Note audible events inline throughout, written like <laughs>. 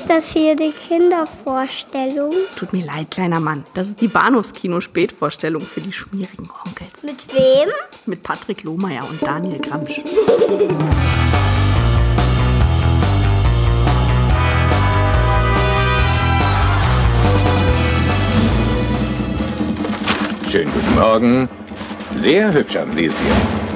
Ist das hier die Kindervorstellung? Tut mir leid, kleiner Mann. Das ist die Bahnhofskino-Spätvorstellung für die schmierigen Onkels. Mit wem? Mit Patrick Lohmeier und Daniel Gramsch. Schönen guten Morgen. Sehr hübsch haben Sie es hier.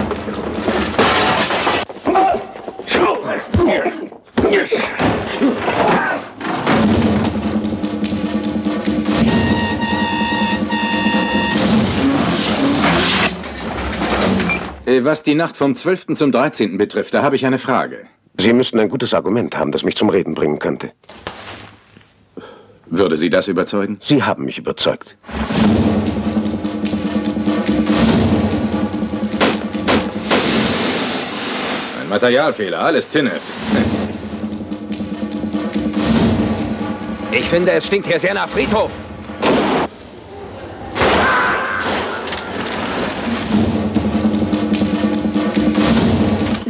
Was die Nacht vom 12. zum 13. betrifft, da habe ich eine Frage. Sie müssten ein gutes Argument haben, das mich zum Reden bringen könnte. Würde Sie das überzeugen? Sie haben mich überzeugt. Ein Materialfehler, alles Tinne. Ich finde, es stinkt hier sehr nach Friedhof.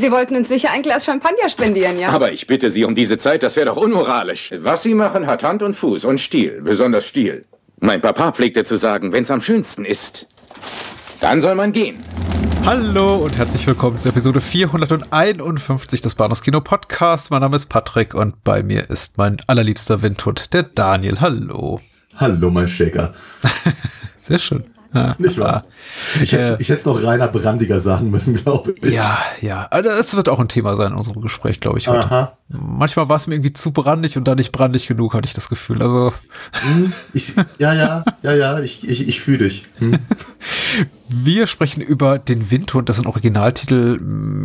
Sie wollten uns sicher ein Glas Champagner spendieren, ja? Aber ich bitte Sie um diese Zeit, das wäre doch unmoralisch. Was Sie machen, hat Hand und Fuß und Stil, besonders Stil. Mein Papa pflegte zu sagen, wenn's am schönsten ist, dann soll man gehen. Hallo und herzlich willkommen zur Episode 451 des Bahnhofs Kino Podcasts. Mein Name ist Patrick und bei mir ist mein allerliebster Windhut, der Daniel. Hallo. Hallo, mein Shaker. <laughs> Sehr schön. <laughs> Nicht wahr? Ich hätte Äh. hätte noch Rainer Brandiger sagen müssen, <laughs> glaube ich. Ja, ja. Also es wird auch ein Thema sein in unserem Gespräch, glaube ich, heute. Aha. Manchmal war es mir irgendwie zu brandig und dann nicht brandig genug, hatte ich das Gefühl. Also <laughs> Ich, ja, ja, ja, ja, ich, ich, ich fühle dich. Hm. wir sprechen über den Windhund, das ist ein Originaltitel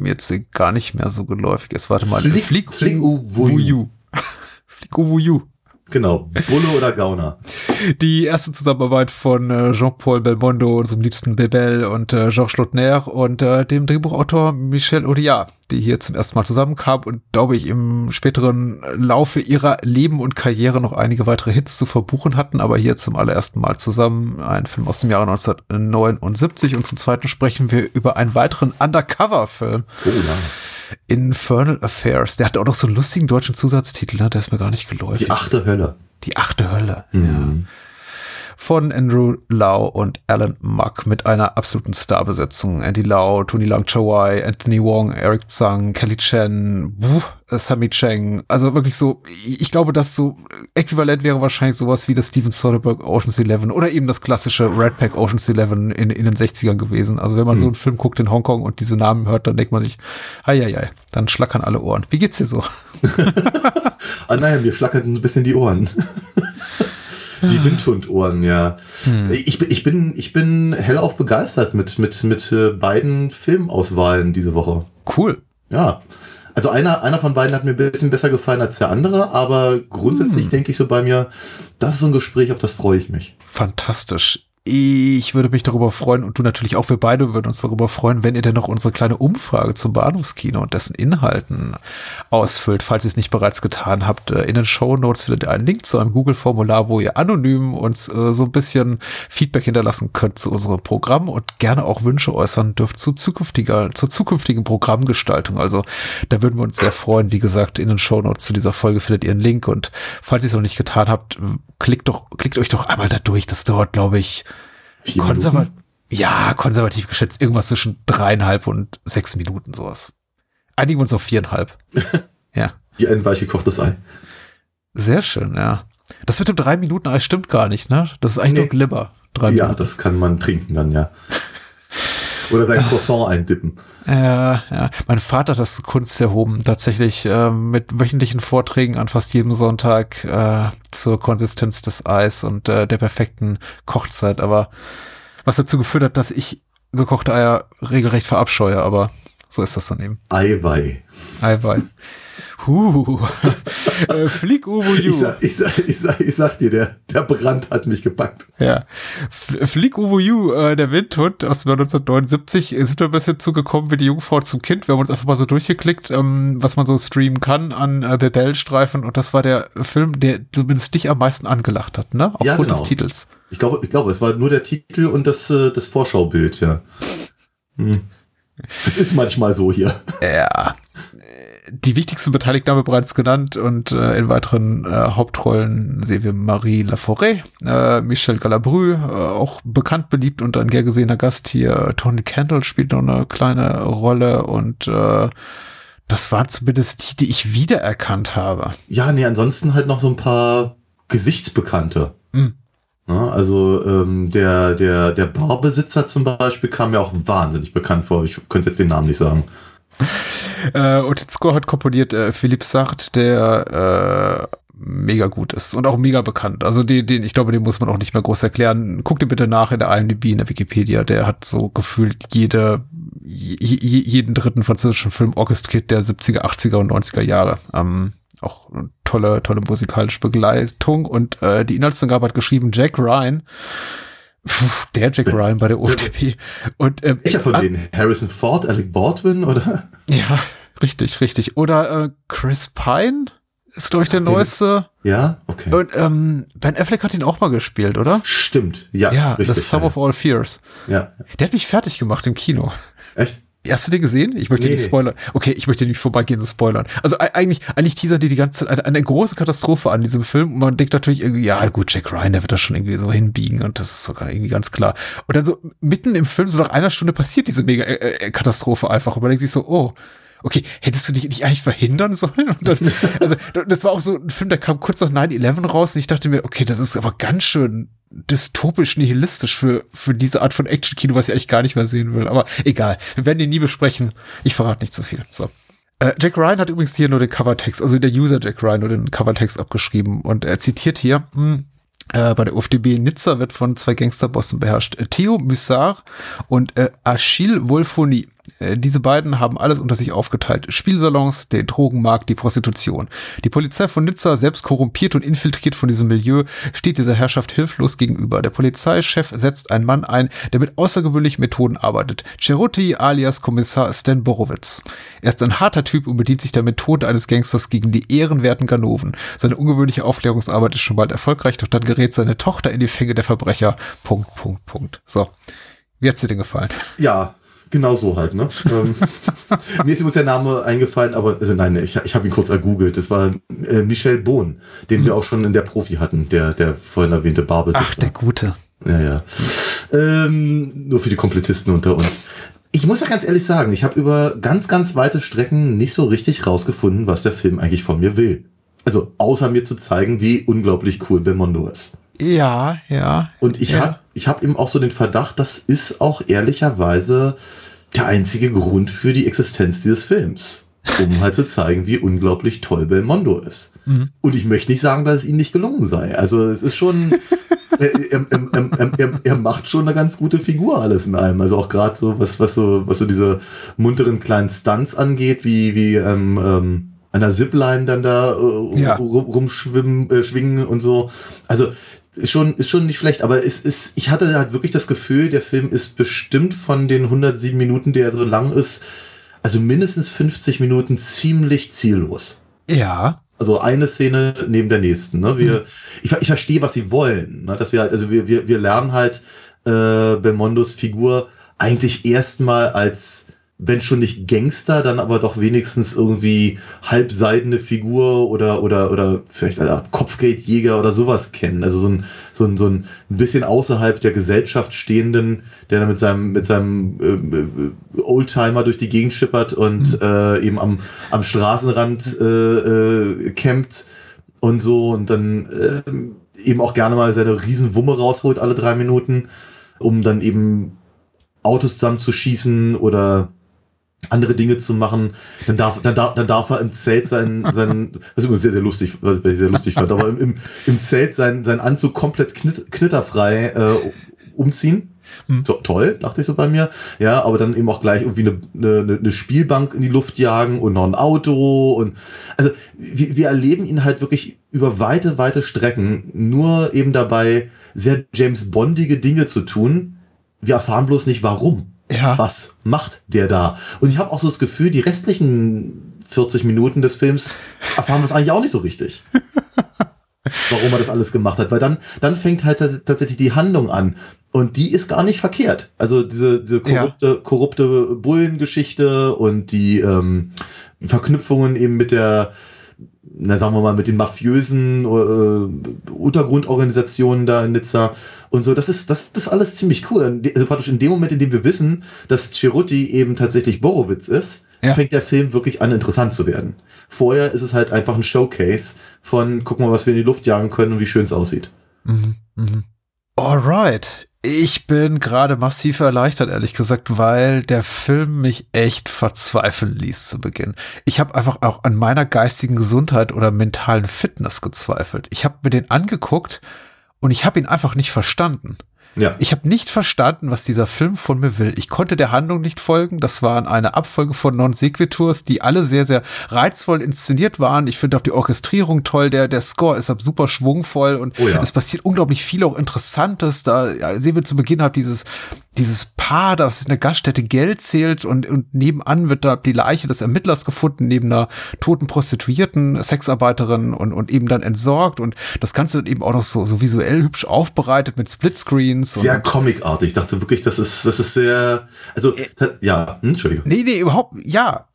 jetzt gar nicht mehr so geläufig ist. Warte mal. Flick- Flick u Wuju. Wuju. Flick u Wuju. Genau. Bulle oder Gauner. Die erste Zusammenarbeit von äh, Jean-Paul Belmondo, unserem liebsten Bebel und äh, Georges Lautner und äh, dem Drehbuchautor Michel Audiard, die hier zum ersten Mal zusammenkamen und, glaube ich, im späteren Laufe ihrer Leben und Karriere noch einige weitere Hits zu verbuchen hatten, aber hier zum allerersten Mal zusammen. Ein Film aus dem Jahre 1979 und zum zweiten sprechen wir über einen weiteren Undercover-Film. Oh ja. Infernal Affairs. Der hat auch noch so einen lustigen deutschen Zusatztitel, ne? Der ist mir gar nicht geläufig. Die achte Hölle. Die achte Hölle. Mhm. Von Andrew Lau und Alan Muck mit einer absoluten Starbesetzung. Andy Lau, Tony Lang Chawai, Anthony Wong, Eric Tsang, Kelly Chen, Buh, Sammy Cheng. Also wirklich so, ich glaube, das so äquivalent wäre wahrscheinlich sowas wie das Steven Soderbergh Ocean's Eleven oder eben das klassische Red Pack Ocean's Eleven in, in den 60ern gewesen. Also wenn man so einen Film guckt in Hongkong und diese Namen hört, dann denkt man sich, hei, hei, hei, dann schlackern alle Ohren. Wie geht's dir so? <laughs> Ah nein, mir schlackerten ein bisschen die Ohren. <laughs> Die Windhundohren, ja. Ich, bin- ich, bin, ich bin hellauf begeistert mit, mit, mit äh, beiden Filmauswahlen diese Woche. Cool. Ja. Also einer, einer von beiden hat mir ein bisschen besser gefallen als der andere, aber grundsätzlich denke ich so bei mir, das ist so ein Gespräch, auf das freue ich mich. Fantastisch. Ich würde mich darüber freuen und du natürlich auch, wir beide würden uns darüber freuen, wenn ihr denn noch unsere kleine Umfrage zum Bahnhofskino und dessen Inhalten ausfüllt, falls ihr es nicht bereits getan habt. Äh, In den Show Notes findet ihr einen Link zu einem Google-Formular, wo ihr anonym uns äh, so ein bisschen Feedback hinterlassen könnt zu unserem Programm und gerne auch Wünsche äußern dürft zu zukünftiger, zur zukünftigen Programmgestaltung. Also da würden wir uns sehr freuen. Wie gesagt, in den Show Notes zu dieser Folge findet ihr einen Link und falls ihr es noch nicht getan habt, klickt doch, klickt euch doch einmal da durch. Das dauert, glaube ich, konservativ. Ja, konservativ geschätzt irgendwas zwischen dreieinhalb und sechs Minuten sowas. Einigen wir uns auf viereinhalb. <laughs> ja, Wie ein weich gekochtes Ei. sehr schön, ja. Das mit dem drei Minuten Eis stimmt gar nicht, ne? Das ist eigentlich Nee. nur Glibber. Drei Ja, Minuten. das kann man trinken dann, ja. Oder sein Croissant eindippen. Ja, ja. Mein Vater hat das Kunst erhoben, tatsächlich äh, mit wöchentlichen Vorträgen an fast jedem Sonntag äh, zur Konsistenz des Eis und äh, der perfekten Kochzeit. Aber was dazu geführt hat, dass ich gekochte Eier regelrecht verabscheue, aber so ist das dann eben. Eiwei. Eiwei. Huh. <laughs> äh, Flieg Uwu Ich Yu. sag, ich, sag, ich, sag, ich sag dir, der, der Brand hat mich gepackt. Ja. F- Flieg Uwu Yu, äh, der Windhund aus dem Jahr 1979, äh, sind wir ein bisschen zugekommen wie die Jungfrau zum Kind. Wir haben uns einfach mal so durchgeklickt, ähm, was man so streamen kann an äh, Bebel-Streifen. Und das war der Film, der zumindest dich am meisten angelacht hat, ne? Aufgrund Ja, genau. des Titels. Ich glaube, ich glaube, es war nur der Titel und das, äh, das Vorschaubild, ja. Hm. Das ist manchmal so hier. Ja. Die wichtigsten Beteiligten haben wir bereits genannt und äh, in weiteren äh, Hauptrollen sehen wir Marie Laforêt, äh, Michel Galabru, äh, auch bekannt, beliebt und ein gern gesehener Gast hier. Tony Kendall spielt noch eine kleine Rolle und äh, das waren zumindest die, die ich wiedererkannt habe. Ja, nee, ansonsten halt noch so ein paar Gesichtsbekannte. Hm. Ja, also ähm, der, der, der Barbesitzer zum Beispiel kam mir auch wahnsinnig bekannt vor. Ich könnte jetzt den Namen nicht sagen. <laughs> Äh, und den Score hat komponiert äh, Philipp Sacht, der äh, mega gut ist und auch mega bekannt. Also den, den, ich glaube, den muss man auch nicht mehr groß erklären. Guck dir bitte nach in der IMDb, in der Wikipedia. Der hat so gefühlt jede, je, jeden dritten französischen Film orchestriert der 70er, 80er und 90er Jahre. Ähm, auch tolle, tolle musikalische Begleitung und äh, die Inhaltsangabe hat geschrieben Jack Ryan. Puh, der Jack Ryan bei der OFDP. Und, ähm, Welcher von denen? Harrison Ford, Alec Baldwin oder? Ja, richtig, richtig. Oder äh, Chris Pine ist, glaube ich, der neueste. Ja, okay. Und ähm, Ben Affleck hat ihn auch mal gespielt, oder? Stimmt, ja. Ja, richtig, das Sum ja. of All Fears. Ja. Der hat mich fertig gemacht im Kino. Echt? Hast du den gesehen? Ich möchte nee. nicht spoilern. Okay, ich möchte nicht vorbeigehen, so spoilern. Also eigentlich, eigentlich teaser die die ganze Zeit eine große Katastrophe an diesem Film. Und man denkt natürlich irgendwie, ja gut, Jack Ryan, der wird das schon irgendwie so hinbiegen und das ist sogar irgendwie ganz klar. Und dann so mitten im Film, so nach einer Stunde passiert diese mega äh, äh Katastrophe einfach. Und man denkt sich so, oh, okay, hättest du dich nicht eigentlich verhindern sollen? Dann, <laughs> also, das war auch so ein Film, der kam kurz nach 9-11 raus und ich dachte mir, okay, das ist aber ganz schön dystopisch nihilistisch für, für diese Art von Action-Kino, was ich eigentlich gar nicht mehr sehen will. Aber egal, wir werden ihn nie besprechen. Ich verrate nicht so viel. So. Äh, Jack Ryan hat übrigens hier nur den Covertext, also der User Jack Ryan nur den Covertext abgeschrieben und er zitiert hier, hm, äh, bei der UFDB Nizza wird von zwei Gangsterbossen beherrscht. Theo Mussard und äh, Achille Wolfoni. Äh, diese beiden haben alles unter sich aufgeteilt. Spielsalons, den Drogenmarkt, die Prostitution. Die Polizei von Nizza, selbst korrumpiert und infiltriert von diesem Milieu, steht dieser Herrschaft hilflos gegenüber. Der Polizeichef setzt einen Mann ein, der mit außergewöhnlichen Methoden arbeitet. Ceruti alias Kommissar Stan Borowitz. Er ist ein harter Typ und bedient sich der Methode eines Gangsters gegen die ehrenwerten Ganoven. Seine ungewöhnliche Aufklärungsarbeit ist schon bald erfolgreich, doch dann gerät seine Tochter in die Fänge der Verbrecher. Punkt, Punkt, Punkt. So. Wie hat's dir denn gefallen? Ja, Genau so halt, ne? <laughs> Ähm, mir ist übrigens der Name eingefallen, aber also nein, ich, ich habe ihn kurz ergoogelt. Das war äh, Michel Bohn, den hm. wir auch schon in der Profi hatten, der, der vorhin erwähnte Barbesitzer. Ach, der Gute. Ja, ja. Ähm, nur für die Komplettisten unter uns. Ich muss ja ganz ehrlich sagen, ich habe über ganz, ganz weite Strecken nicht so richtig rausgefunden, was der Film eigentlich von mir will. Also außer mir zu zeigen, wie unglaublich cool Belmondo ist. Ja, ja. Und ich ja. habe ich hab eben auch so den Verdacht, das ist auch ehrlicherweise der einzige Grund für die Existenz dieses Films. Um halt zu zeigen, wie unglaublich toll Belmondo ist. Mhm. Und ich möchte nicht sagen, dass es ihm nicht gelungen sei. Also es ist schon, <laughs> er, er, er, er, macht schon eine ganz gute Figur alles in allem. Also auch gerade so, was, was so, was so diese munteren kleinen Stunts angeht, wie, wie ähm, ähm, an der Zipline dann da äh, ja. rumschwimmen, äh, schwingen und so. Also ist schon, ist schon nicht schlecht, aber es ist, ich hatte halt wirklich das Gefühl, der Film ist bestimmt von den 107 Minuten, der so lang ist, also mindestens 50 Minuten ziemlich ziellos. Ja. Also eine Szene neben der nächsten. Ne? Wir, hm. ich, ich verstehe, was sie wollen. Ne? Dass wir halt, also wir, wir, wir lernen halt äh, Belmondos Figur eigentlich erstmal als wenn schon nicht Gangster, dann aber doch wenigstens irgendwie halbseidene Figur oder, oder, oder vielleicht eine Art Kopfgeldjäger oder sowas kennen. Also so ein, so ein, so ein bisschen außerhalb der Gesellschaft stehenden, der dann mit seinem, mit seinem äh, Oldtimer durch die Gegend schippert und mhm. äh, eben am, am Straßenrand äh, äh, campt und so und dann äh, eben auch gerne mal seine Riesenwumme rausholt alle drei Minuten, um dann eben Autos zusammenzuschießen oder andere Dinge zu machen, dann darf, dann darf, dann darf er im Zelt sein, <laughs> sein, das ist übrigens sehr, sehr lustig, was ich sehr lustig fand, aber im, im Zelt sein, sein Anzug komplett knitt, knitterfrei äh, umziehen. Hm. To toll, dachte ich so bei mir. Ja, aber dann eben auch gleich irgendwie eine, eine, eine Spielbank in die Luft jagen und noch ein Auto und also wir, wir erleben ihn halt wirklich über weite, weite Strecken nur eben dabei, sehr James Bondige Dinge zu tun. Wir erfahren bloß nicht warum. Ja. Was macht der da? Und ich habe auch so das Gefühl, die restlichen 40 Minuten des Films erfahren wir es eigentlich auch nicht so richtig. <laughs> warum er das alles gemacht hat, weil dann, dann fängt halt tatsächlich die Handlung an. Und die ist gar nicht verkehrt. Also diese, diese korrupte, ja. korrupte Bullengeschichte und die ähm, Verknüpfungen eben mit der, na sagen wir mal, mit den mafiösen äh, Untergrundorganisationen da in Nizza und so, das ist, das, das ist alles ziemlich cool. Also praktisch in dem Moment, in dem wir wissen, dass Cerutti eben tatsächlich Borowitz ist, ja. fängt der Film wirklich an, interessant zu werden. Vorher ist es halt einfach ein Showcase von, guck mal, was wir in die Luft jagen können und wie schön es aussieht. Mhm, mhm. Alright. Ich bin gerade massiv erleichtert, ehrlich gesagt, weil der Film mich echt verzweifeln ließ zu Beginn. Ich habe einfach auch an meiner geistigen Gesundheit oder mentalen Fitness gezweifelt. Ich habe mir den angeguckt und ich habe ihn einfach nicht verstanden. Ja. Ich habe nicht verstanden, was dieser Film von mir will. Ich konnte der Handlung nicht folgen. Das waren eine Abfolge von Non-Sequiturs, die alle sehr, sehr reizvoll inszeniert waren. Ich finde auch die Orchestrierung toll. Der, der Score ist super schwungvoll und oh ja. es passiert unglaublich viel auch Interessantes. Da sehen wir zu Beginn halt dieses dieses Paar, das ist eine Gaststätte Geld zählt und, und nebenan wird da die Leiche des Ermittlers gefunden, neben einer toten Prostituierten, Sexarbeiterin und, und eben dann entsorgt und das Ganze eben auch noch so, so visuell hübsch aufbereitet mit Splitscreens. Sehr comicartig. Ich dachte wirklich, das ist, das ist sehr, also, äh, ja, hm, Entschuldigung. Nee, nee, überhaupt, ja,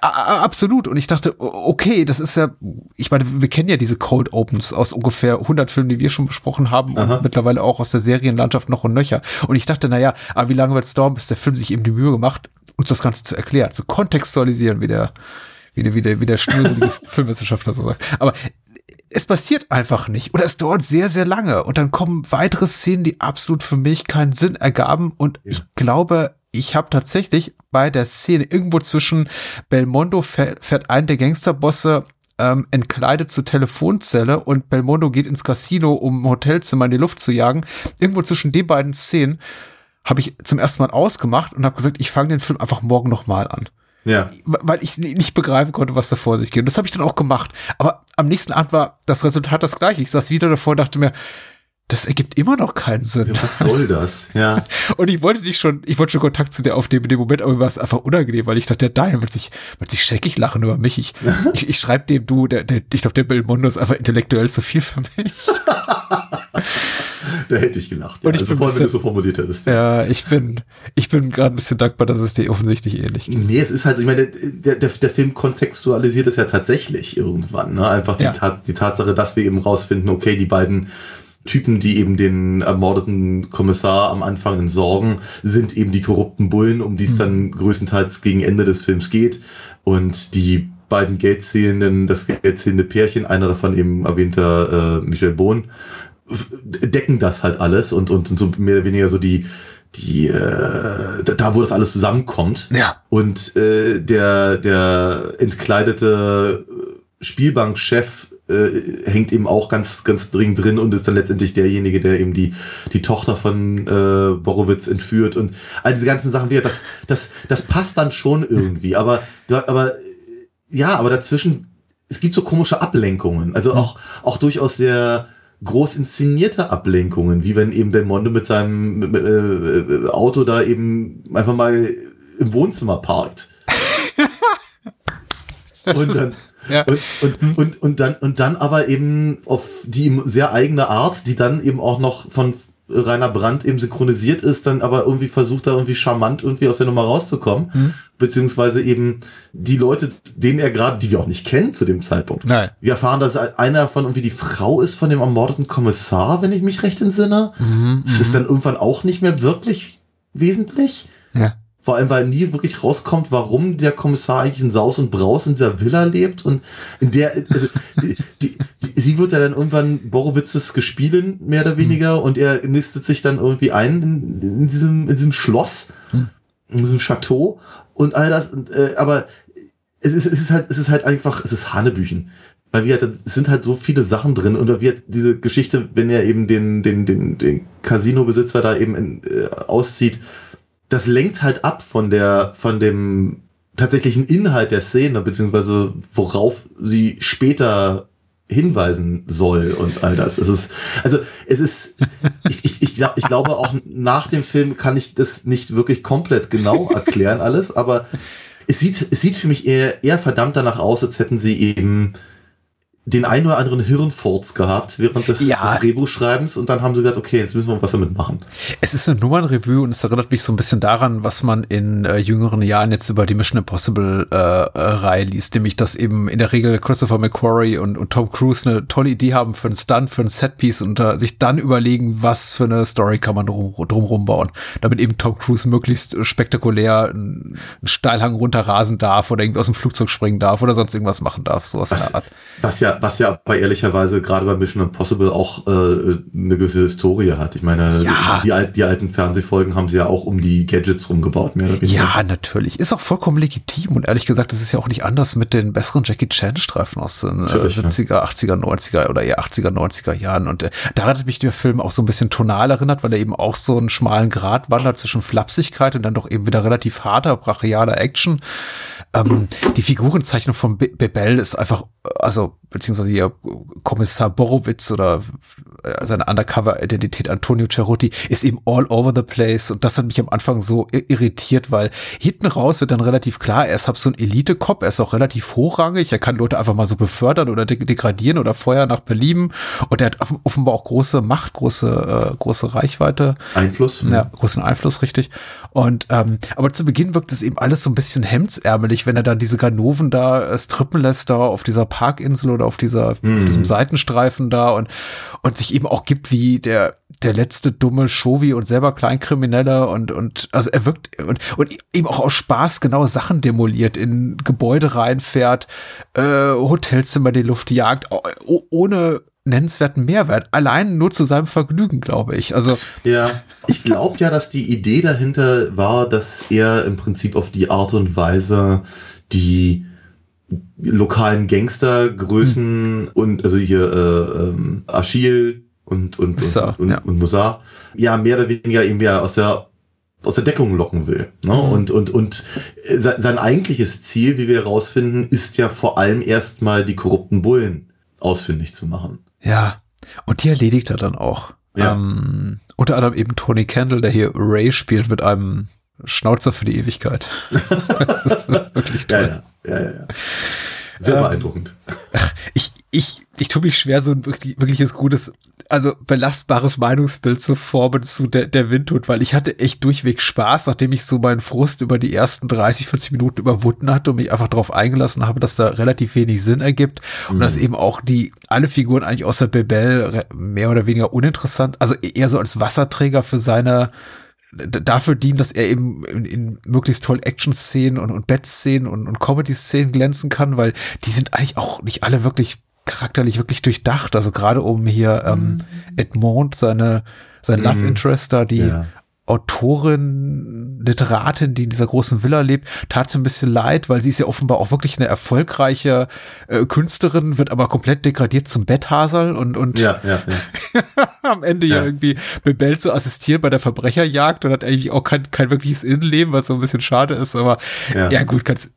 absolut. Und ich dachte, okay, das ist ja, ich meine, wir kennen ja diese Cold Opens aus ungefähr 100 Filmen, die wir schon besprochen haben Aha. und mittlerweile auch aus der Serienlandschaft noch und nöcher. Und ich dachte, naja, aber wie lange wird es dauern, bis der Film sich eben die Mühe gemacht, uns das Ganze zu erklären, zu kontextualisieren, wie der, wie der, wie der, wie der schnurselige <laughs> Filmwissenschaftler so sagt. Aber es passiert einfach nicht oder es dauert sehr, sehr lange und dann kommen weitere Szenen, die absolut für mich keinen Sinn ergaben und ja. ich glaube, ich habe tatsächlich bei der Szene irgendwo zwischen Belmondo fährt, fährt ein der Gangsterbosse ähm, entkleidet zur Telefonzelle und Belmondo geht ins Casino, um ein Hotelzimmer in die Luft zu jagen. Irgendwo zwischen den beiden Szenen habe ich zum ersten Mal ausgemacht und habe gesagt, ich fange den Film einfach morgen nochmal an. Ja. Weil ich nicht begreifen konnte, was da vor sich geht. Und das habe ich dann auch gemacht. Aber am nächsten Abend war das Resultat das gleiche. Ich saß wieder davor und dachte mir, das ergibt immer noch keinen Sinn. Ja, was soll das? Ja. <laughs> Und ich wollte dich schon, ich wollte schon Kontakt zu dir aufnehmen in dem Moment, aber mir war es einfach unangenehm, weil ich dachte, der Daniel wird sich, wird sich scheckig lachen über mich. Ich, <laughs> ich, ich schreibe dem du, der, der, ich glaube, der Belmondo ist einfach intellektuell zu viel für mich. <laughs> da hätte ich gelacht. Ja. Und ich also bin vor allem, wenn du so formuliert hättest. Ja, ich bin, ich bin gerade ein bisschen dankbar, dass es dir offensichtlich ähnlich geht. Nee, es ist halt, ich meine, der, der, der Film kontextualisiert es ja tatsächlich irgendwann. Ne? Einfach die, ja. Die Tatsache, dass wir eben rausfinden, okay, die beiden Typen, die eben den ermordeten Kommissar am Anfang entsorgen, sind eben die korrupten Bullen, um die es mhm. dann größtenteils gegen Ende des Films geht. Und die beiden Geldzählenden, das geldzählende Pärchen, einer davon eben erwähnter äh, Michel Bohn, decken das halt alles und, und sind so mehr oder weniger so die, die äh, da wo das alles zusammenkommt. Ja. Und äh, der, der entkleidete Spielbankchef äh, hängt eben auch ganz, ganz dringend drin und ist dann letztendlich derjenige, der eben die, die Tochter von äh, Borowitz entführt und all diese ganzen Sachen. Wieder, das, das, das passt dann schon irgendwie, aber, aber ja, aber dazwischen, es gibt so komische Ablenkungen, also auch, auch durchaus sehr groß inszenierte Ablenkungen, wie wenn eben Belmondo mit seinem äh, Auto da eben einfach mal im Wohnzimmer parkt. <laughs> und dann, ja. Und, und, und, und, dann, und dann aber eben auf die sehr eigene Art, die dann eben auch noch von Rainer Brandt eben synchronisiert ist, dann aber irgendwie versucht da irgendwie charmant irgendwie aus der Nummer rauszukommen. Mhm. Beziehungsweise eben die Leute, denen er gerade, die wir auch nicht kennen zu dem Zeitpunkt. Nein. Wir erfahren, dass einer davon irgendwie die Frau ist von dem ermordeten Kommissar, wenn ich mich recht entsinne. Mhm, das ist mhm. dann irgendwann auch nicht mehr wirklich wesentlich. Ja. Vor allem, weil nie wirklich rauskommt, warum der Kommissar eigentlich in Saus und Braus in dieser Villa lebt und in der, also, die, die, die, sie wird ja dann irgendwann Borowitzes gespielen, mehr oder weniger, mhm. und er nistet sich dann irgendwie ein in, in diesem, in diesem Schloss, mhm. in diesem Chateau und all das, und, äh, aber es ist, es ist halt, es ist halt einfach, es ist Hanebüchen. Weil wir halt, es sind halt so viele Sachen drin und wir halt diese Geschichte, wenn er eben den, den, den, den Casino-Besitzer da eben in, äh, auszieht, das lenkt halt ab von der, von dem tatsächlichen Inhalt der Szene, beziehungsweise worauf sie später hinweisen soll und all das. Es ist, also es ist, <laughs> ich, ich, ich, glaub, ich glaube auch nach dem Film kann ich das nicht wirklich komplett genau <laughs> erklären alles, aber es sieht, es sieht für mich eher, eher verdammt danach aus, als hätten sie eben den einen oder anderen Hirnfurz gehabt während des, Ja. des Drehbuchschreibens und dann haben sie gesagt, okay, jetzt müssen wir was damit machen. Es ist eine Nummernrevue und es erinnert mich so ein bisschen daran, was man in äh, jüngeren Jahren jetzt über die Mission Impossible äh, äh, Reihe liest, nämlich dass eben in der Regel Christopher McQuarrie und, und Tom Cruise eine tolle Idee haben für einen Stunt, für ein Setpiece und äh, sich dann überlegen, was für eine Story kann man drum, drumrum bauen, damit eben Tom Cruise möglichst spektakulär einen, einen Steilhang runterrasen darf oder irgendwie aus dem Flugzeug springen darf oder sonst irgendwas machen darf, sowas in Was, der Art. was ja, was ja bei ehrlicherweise gerade bei Mission Impossible auch äh, eine gewisse Historie hat. Ich meine, Ja. die, die alten Fernsehfolgen haben sie ja auch um die Gadgets rumgebaut, mehr oder weniger. Ja, natürlich. Ist auch vollkommen legitim und ehrlich gesagt, das ist ja auch nicht anders mit den besseren Jackie Chan Streifen aus den äh, Natürlich, ja. 70er, 80er, 90er oder eher 80er, 90er Jahren und äh, daran hat mich der Film auch so ein bisschen tonal erinnert, weil er eben auch so einen schmalen Grat wandert zwischen Flapsigkeit und dann doch eben wieder relativ harter, brachialer Action. Ähm, die Figurenzeichnung von Be Bebel ist einfach, äh, also beziehungsweise hier Kommissar Borowitz oder seine Undercover-Identität Antonio Cerutti ist eben all over the place und das hat mich am Anfang so irritiert, weil hinten raus wird dann relativ klar, er ist halt so ein Elite-Cop, er ist auch relativ hochrangig, er kann Leute einfach mal so befördern oder de degradieren oder feuern nach Belieben und er hat offen- offenbar auch große Macht, große, äh, große Reichweite. Einfluss. Ja, großen Einfluss, richtig. Und ähm, aber zu Beginn wirkt es eben alles so ein bisschen hemdsärmelig, wenn er dann diese Ganoven da äh, strippen lässt, da auf dieser Parkinsel oder auf dieser, auf diesem Seitenstreifen da und, und sich eben auch gibt wie der, der letzte dumme Shovi und selber Kleinkrimineller und, und, also er wirkt und, und eben auch aus Spaß genau Sachen demoliert, in Gebäude reinfährt, äh, Hotelzimmer die Luft jagt, ohne nennenswerten Mehrwert. Allein nur zu seinem Vergnügen, glaube ich. Also, Ja, ich glaube ja, dass die Idee dahinter war, dass er im Prinzip auf die Art und Weise die lokalen Gangstergrößen und also hier äh, ähm, Achille und und Musa, und, und, ja. und Musa ja mehr oder weniger eben ja aus der aus der Deckung locken will. Ne? Mhm. Und, und, und äh, sein, sein eigentliches Ziel, wie wir herausfinden, ist ja vor allem erstmal die korrupten Bullen ausfindig zu machen. Ja, und die erledigt er dann auch. Ja. Ähm, unter anderem eben Tony Kendall, der hier Ray spielt mit einem Schnauzer für die Ewigkeit. <laughs> das ist wirklich toll. ja, ja, ja. ja. Sehr Ähm, beeindruckend. Ich, ich, ich tue mich schwer, so ein wirklich, wirkliches gutes, also belastbares Meinungsbild zu formen zu der, der Windhut, weil ich hatte echt durchweg Spaß, nachdem ich so meinen Frust über die ersten 30, 40 Minuten überwunden hatte und mich einfach darauf eingelassen habe, dass da relativ wenig Sinn ergibt und dass eben auch die, alle Figuren eigentlich außer Bebel mehr oder weniger uninteressant, also eher so als Wasserträger für seine, dafür dienen, dass er eben in, in möglichst toll Action-Szenen und, und Bett-Szenen und, und Comedy-Szenen glänzen kann, weil die sind eigentlich auch nicht alle wirklich charakterlich wirklich durchdacht. Also gerade um hier ähm, Edmond, seine, sein Love Interest da, die Ja. Autorin, Literatin, die in dieser großen Villa lebt, tat sie ein bisschen leid, weil sie ist ja offenbar auch wirklich eine erfolgreiche äh, Künstlerin, wird aber komplett degradiert zum Betthasel und, und Ja, ja, ja. <laughs> am Ende ja Ja. irgendwie Bebel zu assistieren bei der Verbrecherjagd und hat eigentlich auch kein, kein wirkliches Innenleben, was so ein bisschen schade ist, aber ja, Ja. gut, ganz,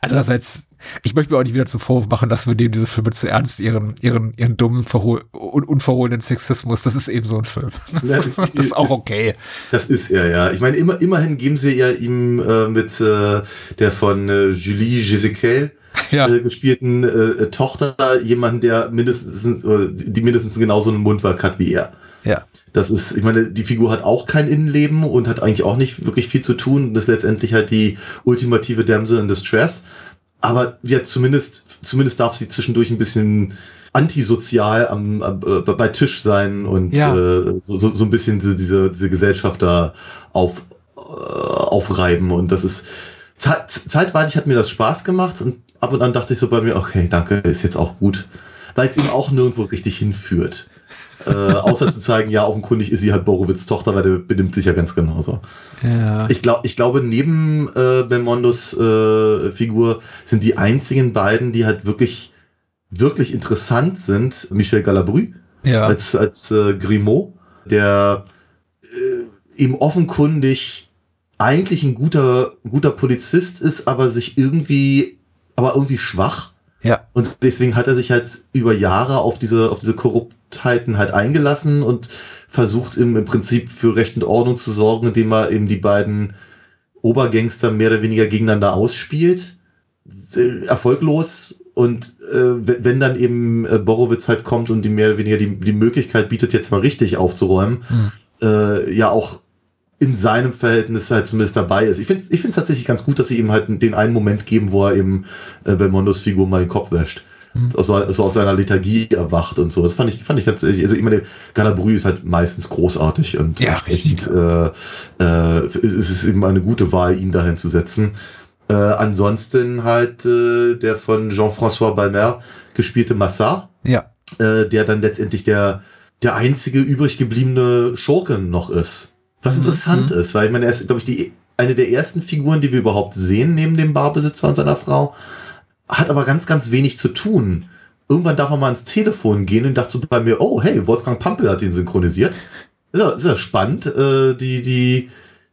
andererseits, ich möchte mir auch nicht wieder zum Vorwurf machen, dass wir nehmen diese Filme zu ernst, ihren, ihren, ihren dummen, un unverhohlenen Sexismus, das ist eben so ein Film. <laughs> Das, Ja, ist, das ist auch okay. Das ist er, ja. Ich meine, immer, immerhin geben sie ja ihm äh, mit äh, der von äh, Julie Jezequel <laughs> Ja. äh, gespielten äh, Tochter jemanden, der mindestens, äh, die mindestens genauso einen Mundwerk hat wie er. Ja. Das ist, ich meine, die Figur hat auch kein Innenleben und hat eigentlich auch nicht wirklich viel zu tun. Das ist letztendlich halt die ultimative Damsel in Distress. Aber ja, zumindest, zumindest darf sie zwischendurch ein bisschen antisozial am, am, äh, bei Tisch sein und Ja. äh, so, so, so ein bisschen diese, diese, diese Gesellschaft da auf, äh, aufreiben. Und das ist, Zeit, zeitweilig hat mir das Spaß gemacht und ab und an dachte ich so bei mir, okay, danke, ist jetzt auch gut. Weil es eben auch nirgendwo richtig hinführt. Äh, außer zu zeigen, ja, offenkundig ist sie halt Borowitz Tochter, weil der benimmt sich ja ganz genauso. Ja. Ich, glaub, ich glaube, neben äh, Belmondos äh, Figur sind die einzigen beiden, die halt wirklich, wirklich interessant sind, Michel Galabru Ja. als, als äh, Grimaud, der äh, eben offenkundig eigentlich ein guter, guter Polizist ist, aber sich irgendwie, aber irgendwie schwach. Ja. Und deswegen hat er sich halt über Jahre auf diese, auf diese Korruptheiten halt eingelassen und versucht im, im Prinzip für Recht und Ordnung zu sorgen, indem er eben die beiden Obergangster mehr oder weniger gegeneinander ausspielt. Äh, Erfolglos. und äh, wenn, wenn dann eben äh, Borowitz halt kommt und die mehr oder weniger die, die Möglichkeit bietet, jetzt mal richtig aufzuräumen, mhm. äh, ja auch in seinem Verhältnis halt zumindest dabei ist. Ich finde es ich find's tatsächlich ganz gut, dass sie ihm halt den einen Moment geben, wo er eben äh, Belmondos Figur mal den Kopf wäscht. Mhm. So, so aus seiner Lethargie erwacht und so. Das fand ich, fand ich ganz, also ich meine, Galabrü ist halt meistens großartig und ja, entsprechend äh, äh, es ist eben eine gute Wahl, ihn dahin zu setzen. Äh, ansonsten halt äh, der von Jean-François Balmer gespielte Massard. Ja. Äh, der dann letztendlich der, der einzige übrig gebliebene Schurke noch ist. Was mhm. interessant mhm. ist, weil ich meine, er ist, glaube ich, die, eine der ersten Figuren, die wir überhaupt sehen, neben dem Barbesitzer und seiner Frau, hat aber ganz, ganz wenig zu tun. Irgendwann darf er mal ins Telefon gehen und dachte bei mir, oh, hey, Wolfgang Pampel hat ihn synchronisiert. Ist ja, ist ja spannend, äh, die, die,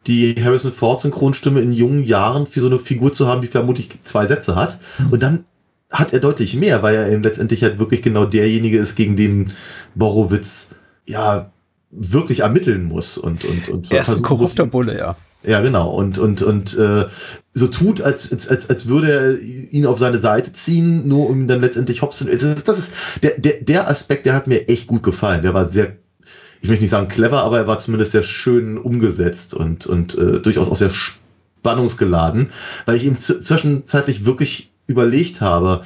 die Harrison Ford Synchronstimme in jungen Jahren für so eine Figur zu haben, die vermutlich zwei Sätze hat. Mhm. Und dann hat er deutlich mehr, weil er eben letztendlich halt wirklich genau derjenige ist, gegen den Borowitz ja wirklich ermitteln muss und und und er ist ein korrupter Bulle, ja. Ja, genau. Und, und, und äh, so tut, als, als, als würde er ihn auf seine Seite ziehen, nur um dann letztendlich hops zu. Das ist der, der, der Aspekt, der hat mir echt gut gefallen. Der war sehr, ich möchte nicht sagen clever, aber er war zumindest sehr schön umgesetzt und, und äh, durchaus auch sehr spannungsgeladen, weil ich ihm zwischenzeitlich wirklich überlegt habe,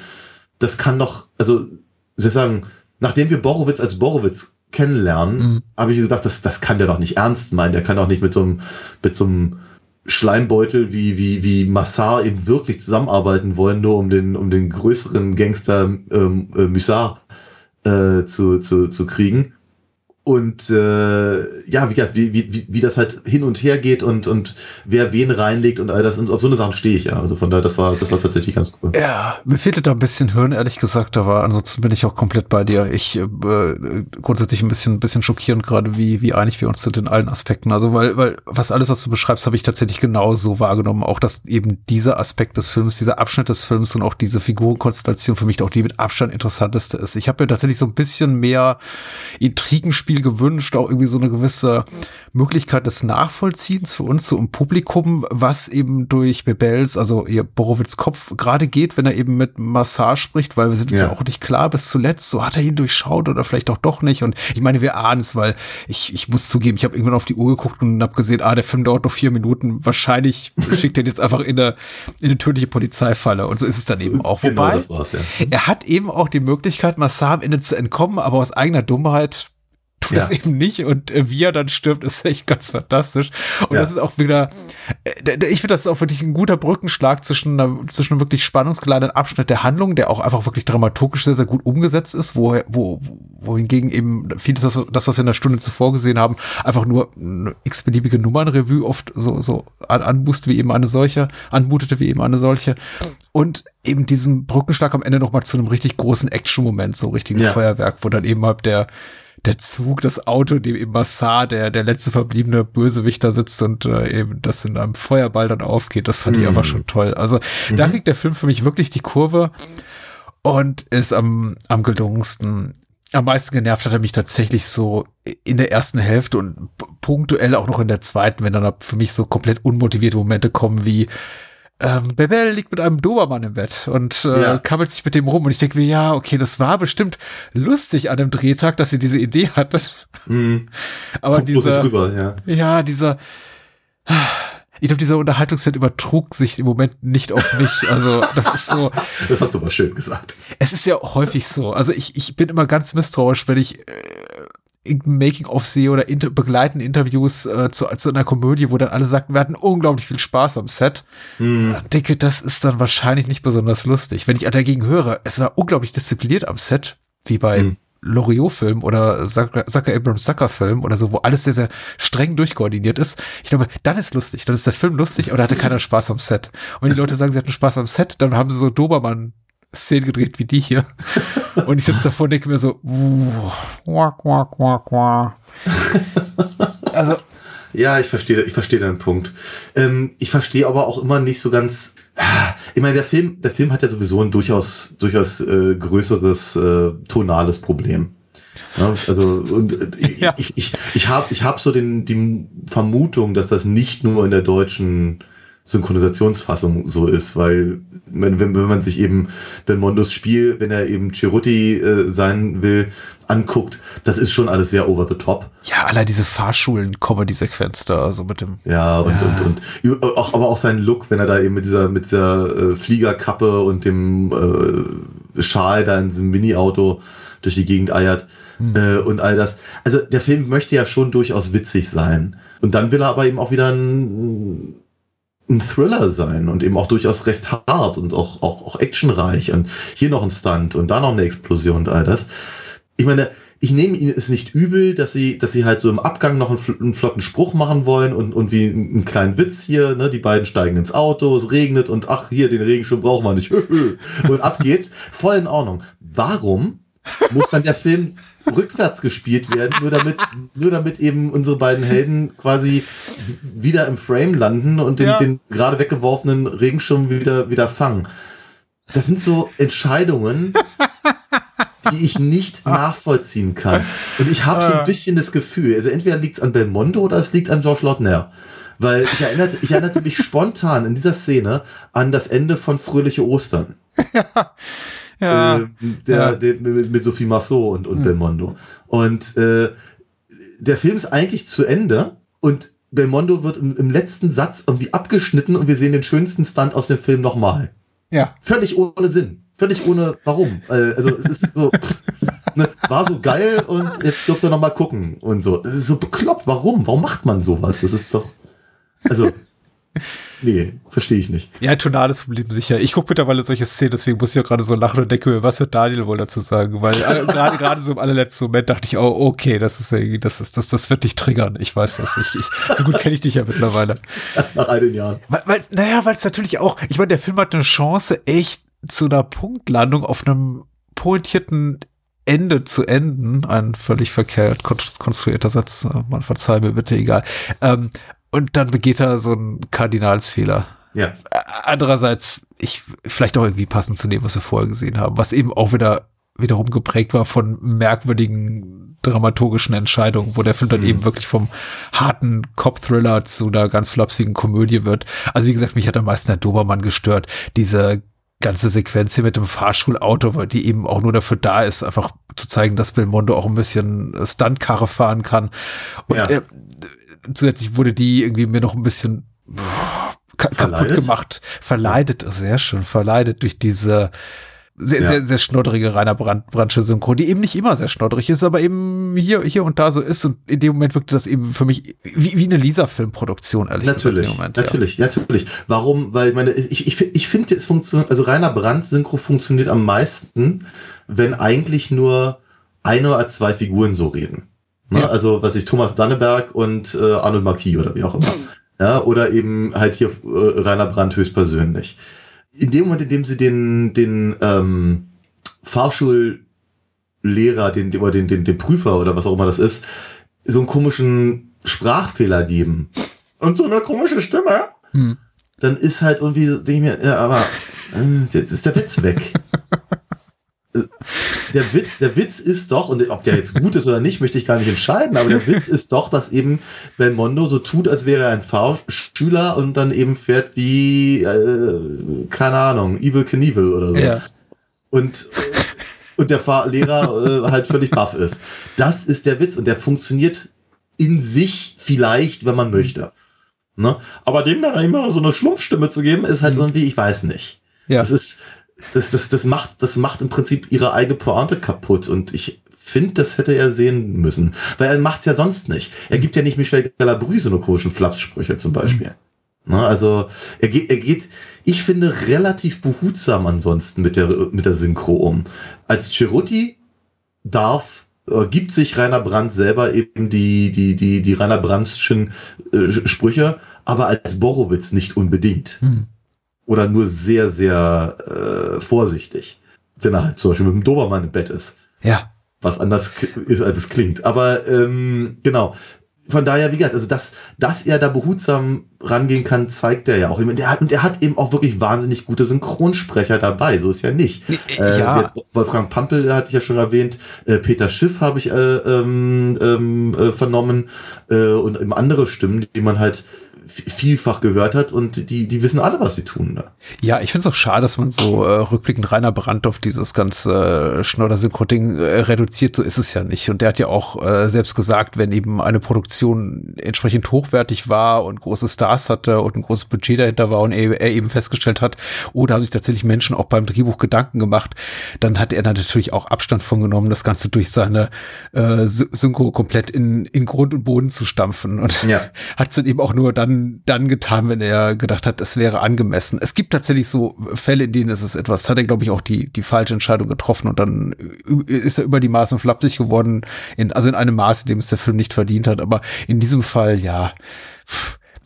das kann doch, also, wie soll ich sagen, nachdem wir Borowitz als Borowitz kennenlernen, mhm. habe ich gedacht, das, das kann der doch nicht ernst meinen. Der kann doch nicht mit so einem, mit so einem Schleimbeutel wie, wie, wie Massar eben wirklich zusammenarbeiten wollen, nur um den, um den größeren Gangster ähm, äh, Mussar äh, zu, zu, zu kriegen und äh, ja, wie, wie, wie, wie das halt hin und her geht und, und wer wen reinlegt und all das. Und auf so eine Sachen stehe ich ja. Also von daher, das war, das war tatsächlich ganz cool. Ja, mir fehlte da ein bisschen Hirn, ehrlich gesagt, aber ansonsten bin ich auch komplett bei dir. Ich äh, grundsätzlich ein bisschen, ein bisschen schockierend gerade, wie, wie einig wir uns sind in allen Aspekten. Also, weil, weil was alles, was du beschreibst, habe ich tatsächlich genauso wahrgenommen. Auch, dass eben dieser Aspekt des Films, dieser Abschnitt des Films und auch diese Figurenkonstellation für mich auch die mit Abstand interessanteste ist. Ich habe mir tatsächlich so ein bisschen mehr Intrigenspiel Spiel gewünscht, auch irgendwie so eine gewisse Möglichkeit des Nachvollziehens für uns so im Publikum, was eben durch Bebels, also ihr Borowitz Kopf gerade geht, wenn er eben mit Massage spricht, weil wir sind uns ja. ja. auch nicht klar bis zuletzt, so hat er ihn durchschaut oder vielleicht auch doch nicht. Und ich meine, wir ahnen es, weil ich, ich muss zugeben, ich habe irgendwann auf die Uhr geguckt und habe gesehen, ah, der Film dauert noch vier Minuten. Wahrscheinlich <laughs> schickt er jetzt einfach in eine, in eine tödliche Polizeifalle. Und so ist es dann eben auch. Genau, Wobei, ja. er hat eben auch die Möglichkeit, Massar am Ende zu entkommen, aber aus eigener Dummheit tut ja. es eben nicht und äh, wie er dann stirbt, ist echt ganz fantastisch. Und ja. das ist auch wieder, äh, ich finde, das ist auch wirklich ein guter Brückenschlag zwischen, einer, zwischen einem wirklich spannungsgeladenen Abschnitt der Handlung, der auch einfach wirklich dramaturgisch sehr, sehr gut umgesetzt ist, wo, wo, wohingegen eben vieles, das, das, was wir in der Stunde zuvor gesehen haben, einfach nur eine x-beliebige Nummernrevue oft so, so an, anbust wie eben eine solche, anmutete wie eben eine solche. Und eben diesem Brückenschlag am Ende nochmal zu einem richtig großen Action-Moment, so richtigen ja. Feuerwerk, wo dann eben halt der, der Zug, das Auto, dem eben Massar, der, der letzte verbliebene Bösewicht da sitzt und äh, eben das in einem Feuerball dann aufgeht. Das fand mhm. ich einfach schon toll. Also mhm. da kriegt der Film für mich wirklich die Kurve und ist am, am gelungensten. Am meisten genervt hat er mich tatsächlich so in der ersten Hälfte und punktuell auch noch in der zweiten, wenn dann für mich so komplett unmotivierte Momente kommen wie ähm, Bebel liegt mit einem Dobermann im Bett und äh, ja. kabbelt sich mit dem rum und ich denke mir, ja, okay, das war bestimmt lustig an dem Drehtag, dass sie diese Idee hatte. Mhm. <laughs> Aber Kommt dieser, rüber, ja. ja, dieser, <sighs> ich glaube, dieser Unterhaltungsfilm übertrug sich im Moment nicht auf mich. Also, das ist so. <laughs> Das hast du mal schön gesagt. Es ist ja häufig so. Also, ich, ich bin immer ganz misstrauisch, wenn ich äh, Making-of sehe oder inter begleiten Interviews äh, zu, zu einer Komödie, wo dann alle sagten, wir hatten unglaublich viel Spaß am Set. Mm. Und denke, das ist dann wahrscheinlich nicht besonders lustig. Wenn ich dagegen höre, es war unglaublich diszipliniert am Set, wie bei mm. Loriot-Film oder Zucker Abrams Zucker-Film oder so, wo alles sehr, sehr streng durchkoordiniert ist. Ich glaube, dann ist lustig. Dann ist der Film lustig, oder hatte keiner Spaß am Set. Und wenn die Leute sagen, sie hatten Spaß am Set, dann haben sie so Dobermann Szenen gedreht wie die hier. <laughs> Und ich sitze davor und denke mir so, uh, quack, quack, quack, quack. Also. Ja, ich verstehe, ich verstehe deinen Punkt. Ähm, ich verstehe aber auch immer nicht so ganz. Ich meine, der Film, der Film hat ja sowieso ein durchaus, durchaus äh, größeres äh, tonales Problem. Ja, also und äh, <laughs> ja. ich, ich, ich habe ich hab so den, die Vermutung, dass das nicht nur in der deutschen Synchronisationsfassung so ist, weil wenn, wenn, wenn man sich eben Belmondos Spiel, wenn er eben Cerutti äh, sein will, anguckt, das ist schon alles sehr over the top. Ja, allein diese Fahrschulen-Comedy-Sequenz da, so mit dem. Ja, und, Ja. und, und auch, aber auch sein Look, wenn er da eben mit dieser, mit dieser äh, Fliegerkappe und dem äh, Schal da in diesem Mini-Auto durch die Gegend eiert äh, und all das. Also der Film möchte ja schon durchaus witzig sein. Und dann will er aber eben auch wieder ein, ein Thriller sein und eben auch durchaus recht hart und auch, auch, auch actionreich und hier noch ein Stunt und da noch eine Explosion und all das. Ich meine, ich nehme ihnen es nicht übel, dass sie, dass sie halt so im Abgang noch einen, einen flotten Spruch machen wollen und, und wie einen kleinen Witz hier, ne? Die beiden steigen ins Auto, es regnet und ach, hier, den Regenschirm brauchen wir nicht. <laughs> und ab geht's. Voll in Ordnung. Warum muss dann der Film rückwärts gespielt werden, nur damit, nur damit eben unsere beiden Helden quasi wieder im Frame landen und den, Ja. den gerade weggeworfenen Regenschirm wieder, wieder fangen. Das sind so Entscheidungen, die ich nicht nachvollziehen kann. Und ich habe so ein bisschen das Gefühl, also entweder liegt es an Belmondo oder es liegt an George Lautner. Weil ich erinnerte, ich erinnerte mich spontan in dieser Szene an das Ende von Fröhliche Ostern. Ja. <laughs> äh, der, ja. der, mit, mit Sophie Marceau und, und Belmondo. Und äh, der Film ist eigentlich zu Ende und Belmondo wird im, im letzten Satz irgendwie abgeschnitten und wir sehen den schönsten Stunt aus dem Film nochmal. ja. Völlig ohne Sinn. Völlig ohne warum. Äh, Also es ist so, <laughs> pff, ne, war so geil und jetzt dürft ihr noch mal gucken und so. Es ist so bekloppt. Warum? Warum macht man sowas? Das ist doch, also, <laughs> nee, verstehe ich nicht. Ja, tonales Problem sicher. Ich gucke mittlerweile solche Szenen, deswegen muss ich ja gerade so lachen und denke mir, was wird Daniel wohl dazu sagen? Weil äh, <laughs> gerade gerade so im allerletzten Moment dachte ich, oh, okay, das ist irgendwie, das ist, das, das wird dich triggern. Ich weiß das. Ich, ich, so gut kenne ich dich ja mittlerweile. <laughs> Nach all den Jahren. Weil, weil, naja, weil es natürlich auch, ich meine, der Film hat eine Chance, echt zu einer Punktlandung auf einem pointierten Ende zu enden. Ein völlig verkehrt kon- konstruierter Satz. äh, Man verzeih mir bitte, egal. Ähm, und dann begeht er so einen Kardinalsfehler. Ja. Andererseits, ich, vielleicht auch irgendwie passend zu dem, was wir vorher gesehen haben, was eben auch wieder, wiederum geprägt war von merkwürdigen dramaturgischen Entscheidungen, wo der Film dann eben wirklich vom harten Cop-Thriller zu einer ganz flapsigen Komödie wird. Also wie gesagt, mich hat am meisten der Dobermann gestört. Diese ganze Sequenz hier mit dem Fahrschulauto, weil die eben auch nur dafür da ist, einfach zu zeigen, dass Belmondo auch ein bisschen Stuntkarre fahren kann. Und Ja. äh, zusätzlich wurde die irgendwie mir noch ein bisschen ka kaputt Verleidet? gemacht, verleidet, sehr schön, verleidet durch diese sehr, Ja. sehr, sehr schnodderige Rainer Brand, Brandsche Synchro, die eben nicht immer sehr schnodderig ist, aber eben hier, hier und da so ist. Und in dem Moment wirkte das eben für mich wie, wie eine Lisa-Filmproduktion, ehrlich Natürlich, gesagt. Moment, ja. natürlich, natürlich. Warum? Weil meine, ich, ich, ich finde, es funktioniert, also Rainer Brandt Synchro funktioniert am meisten, wenn eigentlich nur eine oder zwei Figuren so reden. Ne? Ja. Also, was ich, Thomas Danneberg und äh, Arnold Marquis oder wie auch immer. Ja, oder eben halt hier äh, Rainer Brandt höchstpersönlich. In dem Moment, in dem sie den, den ähm, Fahrschullehrer, den, oder den, den, den Prüfer oder was auch immer das ist, so einen komischen Sprachfehler geben. Und so eine komische Stimme. Hm. Dann ist halt irgendwie, so, denke ich mir, ja, aber äh, jetzt ist der Witz weg. <laughs> Äh, der Witz, der Witz ist doch, und ob der jetzt gut ist oder nicht, möchte ich gar nicht entscheiden, aber der Witz ist doch, dass eben Belmondo so tut, als wäre er ein Fahrschüler und dann eben fährt wie, äh, keine Ahnung, Evil Knievel oder so. Ja. Und, äh, und der Fahrlehrer äh, halt völlig baff ist. Das ist der Witz und der funktioniert in sich vielleicht, wenn man möchte. Ne? Aber dem dann immer so eine Schlumpfstimme zu geben, ist halt irgendwie, ich weiß nicht. Ja. Das ist, das, das, das macht, das macht im Prinzip ihre eigene Pointe kaputt und ich finde, das hätte er sehen müssen. Weil er macht's ja sonst nicht. Er gibt ja nicht Michel Galabru so eine komischen Flapssprüche zum Beispiel. Ne, also, er geht, er geht, ich finde, relativ behutsam ansonsten mit der, mit der Synchro um. Als Cerutti darf, äh, gibt sich Rainer Brandt selber eben die, die, die, die Rainer Brandtschen äh, Sprüche, aber als Borowitz nicht unbedingt Hm. Oder nur sehr, sehr äh, vorsichtig. Wenn er halt zum Beispiel mit dem Dobermann im Bett ist. Ja. Was anders ist, als es klingt. Aber ähm, genau. Von daher, wie gesagt, also dass, dass er da behutsam rangehen kann, zeigt er ja auch. Hat, und er hat eben auch wirklich wahnsinnig gute Synchronsprecher dabei, so ist ja nicht. Äh, ja. der Wolfgang Pampel hatte ich ja schon erwähnt, äh, Peter Schiff habe ich äh, ähm, ähm, äh, vernommen äh, und eben andere Stimmen, die man halt vielfach gehört hat und die, die wissen alle, was sie tun. Da. Ja, ich finde es auch schade, dass man so äh, rückblickend Rainer Brandt auf dieses ganze äh, Schnodder-Synchro-Ding äh, reduziert. So ist es ja nicht. Und der hat ja auch äh, selbst gesagt, wenn eben eine Produktion entsprechend hochwertig war und große Stars hatte und ein großes Budget dahinter war und er, er eben festgestellt hat, oh, da haben sich tatsächlich Menschen auch beim Drehbuch Gedanken gemacht, dann hat er natürlich auch Abstand von genommen, das Ganze durch seine äh, Synchro komplett in, in Grund und Boden zu stampfen. Und ja. <laughs> hat es dann eben auch nur dann, dann getan, wenn er gedacht hat, es wäre angemessen. Es gibt tatsächlich so Fälle, in denen ist es etwas, hat er, glaube ich, auch die, die falsche Entscheidung getroffen und dann ist er über die Maßen flapsig geworden, in, also in einem Maße, dem es der Film nicht verdient hat. Aber in diesem Fall, ja,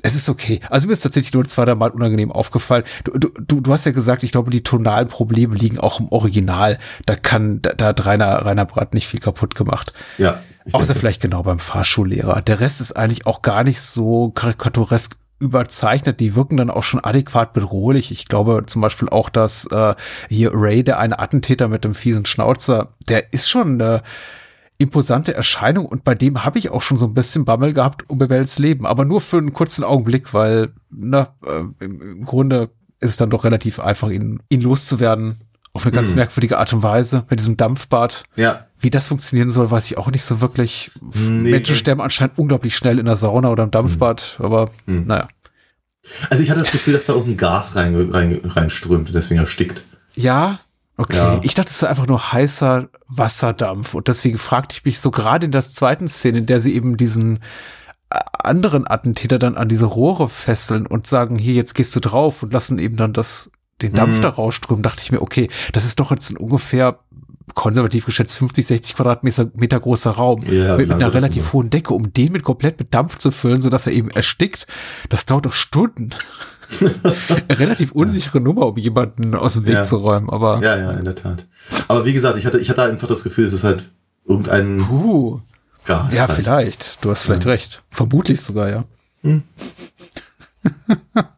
es ist okay. Also mir ist tatsächlich nur zwei, drei Mal unangenehm aufgefallen. Du, du, du hast ja gesagt, ich glaube, die tonalen Probleme liegen auch im Original. Da kann, da, da hat Rainer, Rainer Brandt nicht viel kaputt gemacht. Ja. Außer vielleicht genau beim Fahrschullehrer. Der Rest ist eigentlich auch gar nicht so karikaturesk überzeichnet, die wirken dann auch schon adäquat bedrohlich. Ich glaube zum Beispiel auch, dass äh, hier Ray, der eine Attentäter mit dem fiesen Schnauzer, der ist schon eine imposante Erscheinung und bei dem habe ich auch schon so ein bisschen Bammel gehabt um Bebels Leben, aber nur für einen kurzen Augenblick, weil na, äh, im Grunde ist es dann doch relativ einfach, ihn, ihn loszuwerden. Auf eine ganz hm. merkwürdige Art und Weise mit diesem Dampfbad. Ja. Wie das funktionieren soll, weiß ich auch nicht so wirklich. Nee. Menschen sterben anscheinend unglaublich schnell in der Sauna oder im Dampfbad, hm. aber hm. naja. Also ich hatte das Gefühl, dass da irgendein Gas rein, rein, reinströmt und deswegen erstickt. Ja, okay. Ja. Ich dachte, es sei einfach nur heißer Wasserdampf und deswegen fragte ich mich so gerade in der zweiten Szene, in der sie eben diesen äh, anderen Attentäter dann an diese Rohre fesseln und sagen, hier, jetzt gehst du drauf und lassen eben dann das den Dampf mhm. da rausströmen, dachte ich mir, okay, das ist doch jetzt ein ungefähr konservativ geschätzt 50, 60 Quadratmeter Meter großer Raum ja, mit, mit einer relativ hohen Decke, um den mit komplett mit Dampf zu füllen, sodass er eben erstickt. Das dauert doch Stunden. <laughs> relativ unsichere Nummer, um jemanden aus dem Weg ja. zu räumen, aber. Ja, ja, in der Tat. Aber wie gesagt, ich hatte, ich hatte einfach das Gefühl, es ist halt irgendein Puh. Gas. Ja, halt. vielleicht. Du hast vielleicht ja. recht. Vermutlich sogar, ja. Hm. <laughs>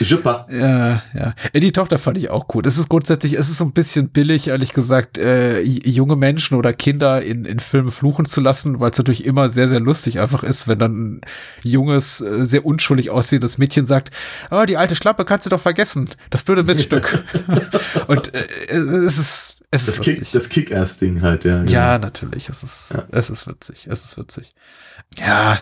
Super. Ja, ja. Die Tochter fand ich auch gut. Es ist grundsätzlich, es ist so ein bisschen billig, ehrlich gesagt, äh, junge Menschen oder Kinder in, in Filmen fluchen zu lassen, weil es natürlich immer sehr, sehr lustig einfach ist, wenn dann ein junges, äh, sehr unschuldig aussehendes Mädchen sagt, oh, die alte Schlappe kannst du doch vergessen. Das blöde Miststück. <laughs> Und äh, es ist, es das ist Kick, das Kick-Ass-Ding halt, ja. Genau. Ja, natürlich. Es ist, ja. es ist witzig. Es ist witzig. Ja,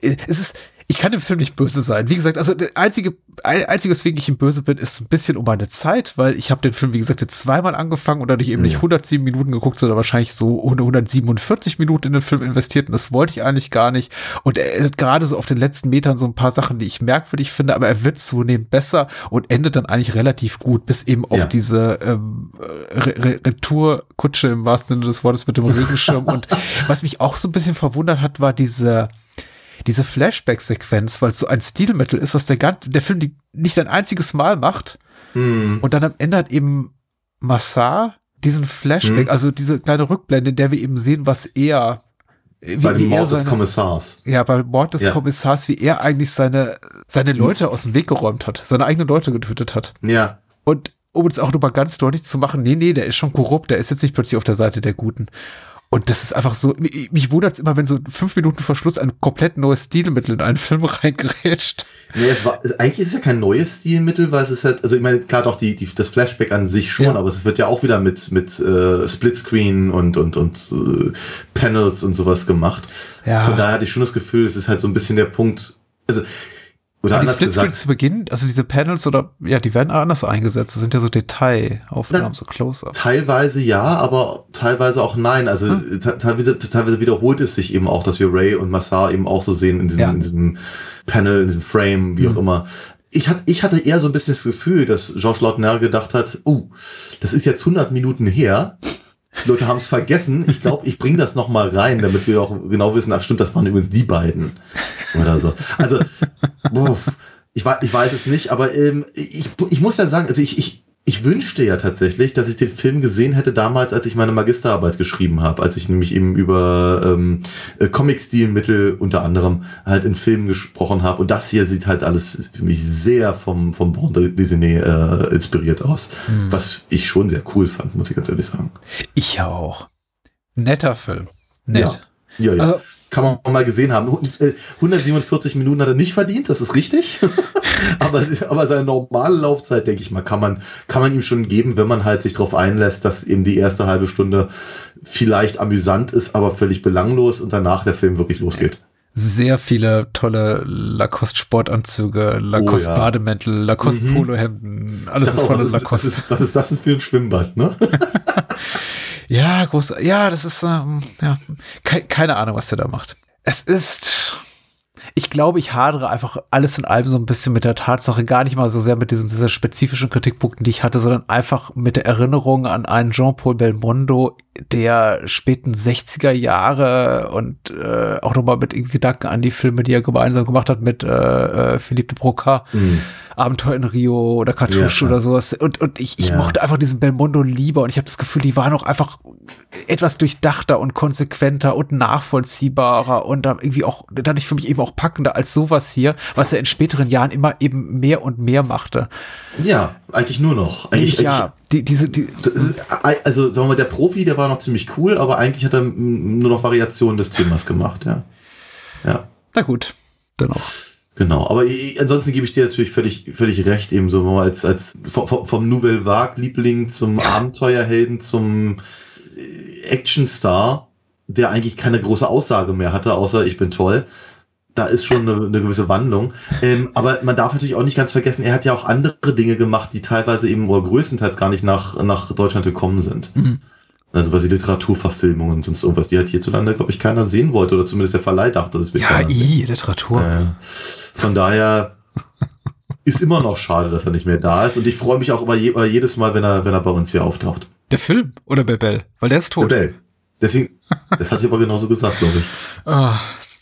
es ist, ich kann dem Film nicht böse sein. Wie gesagt, also der einzige, einzige, weswegen ich ihm böse bin, ist ein bisschen um meine Zeit, weil ich habe den Film, wie gesagt, jetzt zweimal angefangen und dadurch eben nicht 107 Minuten geguckt, sondern wahrscheinlich so 147 Minuten in den Film investiert und das wollte ich eigentlich gar nicht. Und er ist gerade so auf den letzten Metern so ein paar Sachen, die ich merkwürdig finde, aber er wird zunehmend besser und endet dann eigentlich relativ gut, bis eben auf ja. diese ähm, Re Retourkutsche im wahrsten Sinne des Wortes mit dem Regenschirm. <laughs> und was mich auch so ein bisschen verwundert hat, war diese diese Flashback-Sequenz, weil es so ein Stilmittel ist, was der, ganze, der Film nicht ein einziges Mal macht. Hm. Und dann am Ende hat eben Massar diesen Flashback, hm. also diese kleine Rückblende, in der wir eben sehen, was er wie, bei dem Mord seine, des Kommissars. Ja, bei Mord des ja. Kommissars, wie er eigentlich seine, seine Leute aus dem Weg geräumt hat, seine eigenen Leute getötet hat. Ja. Und um es auch nochmal ganz deutlich zu machen, nee, nee, der ist schon korrupt, der ist jetzt nicht plötzlich auf der Seite der Guten. Und das ist einfach so, mich wundert es immer, wenn so fünf Minuten vor Schluss ein komplett neues Stilmittel in einen Film <laughs> reingerätscht. Nee, es war, eigentlich ist es ja kein neues Stilmittel, weil es ist halt, also ich meine, klar doch die, die, das Flashback an sich schon, ja. aber es wird ja auch wieder mit, mit äh, Splitscreen und, und, und äh, Panels und sowas gemacht. Ja. Von daher hatte ich schon das Gefühl, es ist halt so ein bisschen der Punkt, also oder ja, die Splitscreens zu Beginn, also diese Panels oder ja, die werden anders eingesetzt. Das sind ja so Detailaufnahmen, so Close-up. Teilweise ja, aber teilweise auch nein. Also hm. teilweise, teilweise wiederholt es sich eben auch, dass wir Ray und Massar eben auch so sehen in diesem, ja. in diesem Panel, in diesem Frame, wie hm. auch immer. Ich, hat, ich hatte eher so ein bisschen das Gefühl, dass Georges Lautner gedacht hat, uh, das ist jetzt 100 Minuten her die Leute haben es vergessen. Ich glaube, ich bringe das noch mal rein, damit wir auch genau wissen, ach stimmt, das waren übrigens die beiden. Oder so. Also, ich, weiß, ich weiß es nicht, aber ähm, ich, ich muss ja sagen, also ich, ich, ich wünschte ja tatsächlich, dass ich den Film gesehen hätte damals, als ich meine Magisterarbeit geschrieben habe, als ich nämlich eben über ähm, äh, Comic-Stilmittel unter anderem halt in Filmen gesprochen habe. Und das hier sieht halt alles für mich sehr vom, vom Bande Disney äh, inspiriert aus, hm. was ich schon sehr cool fand, muss ich ganz ehrlich sagen. Ich auch. Netter Film. Nett. Ja. Ja, ja. Also- Kann man mal gesehen haben. Hu- äh, 147 Minuten hat er nicht verdient, das ist richtig. <laughs> aber, aber seine normale Laufzeit, denke ich mal, kann man, kann man ihm schon geben, wenn man halt sich darauf einlässt, dass eben die erste halbe Stunde vielleicht amüsant ist, aber völlig belanglos und danach der Film wirklich losgeht. Sehr viele tolle Lacoste-Sportanzüge, Oh, Lacoste-Bademäntel, Lacoste-Polohemden, alles ist <laughs> Oh, voller was, ist, was, Lacoste. ist, was ist das denn für ein Schwimmbad, ne? <laughs> Ja, groß. Ja, das ist, ähm, ja, ke keine Ahnung, was der da macht. Es ist, ich glaube, ich hadere einfach alles in allem so ein bisschen mit der Tatsache, gar nicht mal so sehr mit diesen, diesen spezifischen Kritikpunkten, die ich hatte, sondern einfach mit der Erinnerung an einen Jean-Paul Belmondo der späten 60er Jahre und äh, auch nochmal mit Gedanken an die Filme, die er gemeinsam gemacht hat mit äh, äh, Philippe de Broca. Abenteuer in Rio oder Cartouche Ja. oder sowas. Und, und ich, ich Ja. mochte einfach diesen Belmondo lieber und ich habe das Gefühl, die waren auch einfach etwas durchdachter und konsequenter und nachvollziehbarer und dann irgendwie auch dadurch für mich eben auch packender als sowas hier, was er in späteren Jahren immer eben mehr und mehr machte. Ja, eigentlich nur noch. Eigentlich, ja, die, diese, die, eigentlich- also sagen wir mal, der Profi, der war noch ziemlich cool, aber eigentlich hat er nur noch Variationen des Themas gemacht, ja. Ja. na gut, dann auch. Genau, aber ich, ansonsten gebe ich dir natürlich völlig, völlig recht, eben so als, als vom, vom Nouvelle Vague-Liebling zum Abenteuerhelden zum äh, Actionstar, der eigentlich keine große Aussage mehr hatte, außer ich bin toll. Da ist schon eine, eine gewisse Wandlung. Ähm, aber man darf natürlich auch nicht ganz vergessen, er hat ja auch andere Dinge gemacht, die teilweise eben oder größtenteils gar nicht nach, nach Deutschland gekommen sind. Mhm. Also was die Literaturverfilmungen und sonst irgendwas, die halt hierzulande, glaube ich, keiner sehen wollte oder zumindest der Verleih dachte, das wird Ja, i, Literatur. Äh, von daher ist immer noch schade, dass er nicht mehr da ist. Und ich freue mich auch über, je, über jedes Mal, wenn er, wenn er bei uns hier auftaucht. Der Film oder Bebel, weil der ist tot. Bebel. Deswegen, das hatte ich aber genauso gesagt, glaube ich. Ah,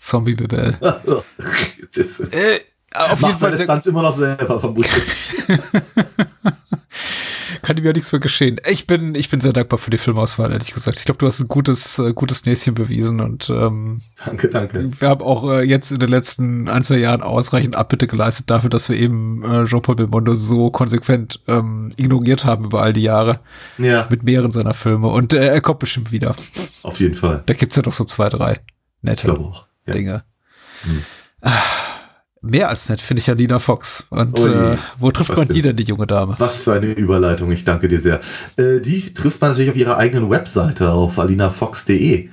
Zombie Bebel. das <laughs> Äh, auf jeden Fall Stunts immer noch selber, vermutlich. <laughs> kann ihm ja nichts mehr geschehen. Ich bin, ich bin sehr dankbar für die Filmauswahl, ehrlich gesagt. Ich glaube, du hast ein gutes, äh, gutes Näschen bewiesen und ähm, danke, danke. wir haben auch äh, jetzt in den letzten ein, zwei Jahren ausreichend Abbitte geleistet dafür, dass wir eben äh, Jean-Paul Belmondo so konsequent ähm, ignoriert haben über all die Jahre Ja, mit mehreren seiner Filme. Und äh, er kommt bestimmt wieder. auf jeden Fall. Da gibt's ja doch so zwei, drei Ich nette glaube auch. Ja. Dinge. Hm. Ah, Mehr als nett finde ich ja Lina Fox. Und Oh äh, wo trifft Was man die denn, die junge Dame? Was für eine Überleitung, ich danke dir sehr. Äh, die trifft man natürlich auf ihrer eigenen Webseite auf alinafox.de.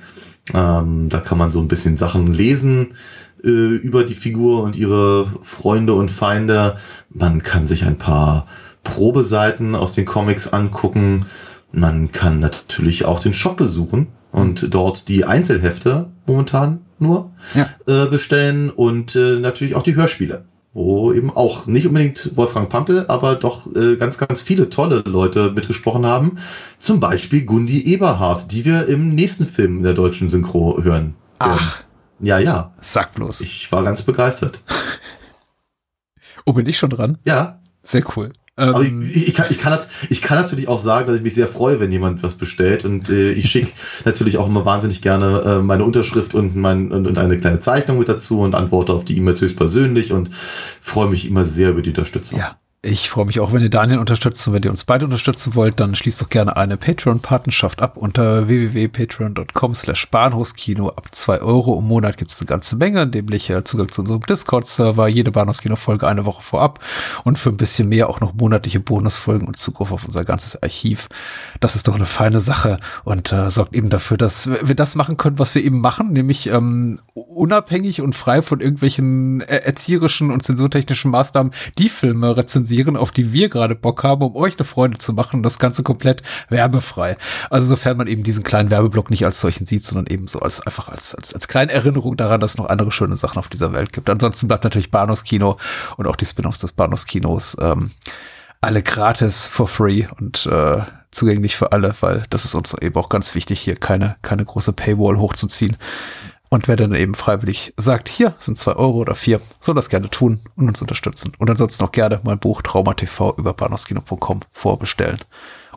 Ähm, da kann man so ein bisschen Sachen lesen äh, über die Figur und ihre Freunde und Feinde. Man kann sich ein paar Probeseiten aus den Comics angucken. Man kann natürlich auch den Shop besuchen und dort die Einzelhefte momentan nur Ja. äh, bestellen und äh, natürlich auch die Hörspiele wo eben auch nicht unbedingt Wolfgang Pampel, aber doch äh, ganz, ganz viele tolle Leute mitgesprochen haben. Zum Beispiel Gundi Eberhardt, die wir im nächsten Film in der deutschen Synchro hören. Ach. Ja, ja. Sag bloß. Ich war ganz begeistert. <laughs> oh, bin ich schon dran? Ja, Sehr cool. Aber Ähm, ich, ich, kann, ich, kann, ich kann natürlich auch sagen, dass ich mich sehr freue, wenn jemand was bestellt. Und äh, ich schicke <laughs> natürlich auch immer wahnsinnig gerne äh, meine Unterschrift und, mein, und, und eine kleine Zeichnung mit dazu und antworte auf die E-Mails höchstpersönlich und freue mich immer sehr über die Unterstützung. ja. Ich freue mich auch, wenn ihr Daniel unterstützt und wenn ihr uns beide unterstützen wollt, dann schließt doch gerne eine Patreon-Partnerschaft ab unter www.patreon.com slash Bahnhofskino. Ab zwei Euro im Monat gibt es eine ganze Menge, nämlich äh, Zugang zu unserem Discord-Server, jede Bahnhofskino-Folge eine Woche vorab und für ein bisschen mehr auch noch monatliche Bonusfolgen und Zugriff auf unser ganzes Archiv. Das ist doch eine feine Sache und äh, sorgt eben dafür, dass wir das machen können, was wir eben machen, nämlich ähm, unabhängig und frei von irgendwelchen äh, erzieherischen und zensurtechnischen Maßnahmen die Filme rezensieren, auf die wir gerade Bock haben, um euch eine Freude zu machen. Das Ganze komplett werbefrei. Also sofern man eben diesen kleinen Werbeblock nicht als solchen sieht, sondern eben so als einfach als, als, als kleine Erinnerung daran, dass es noch andere schöne Sachen auf dieser Welt gibt. Ansonsten bleibt natürlich Bahnhofskino und auch die Spin-offs des Bahnhofskinos ähm, alle gratis for free und äh, zugänglich für alle, weil das ist uns eben auch ganz wichtig, hier keine, keine große Paywall hochzuziehen. Und wer dann eben freiwillig sagt, hier sind zwei Euro oder vier, soll das gerne tun und uns unterstützen. Und ansonsten auch gerne mein Buch Trauma TV über bahnhofskino.com vorbestellen.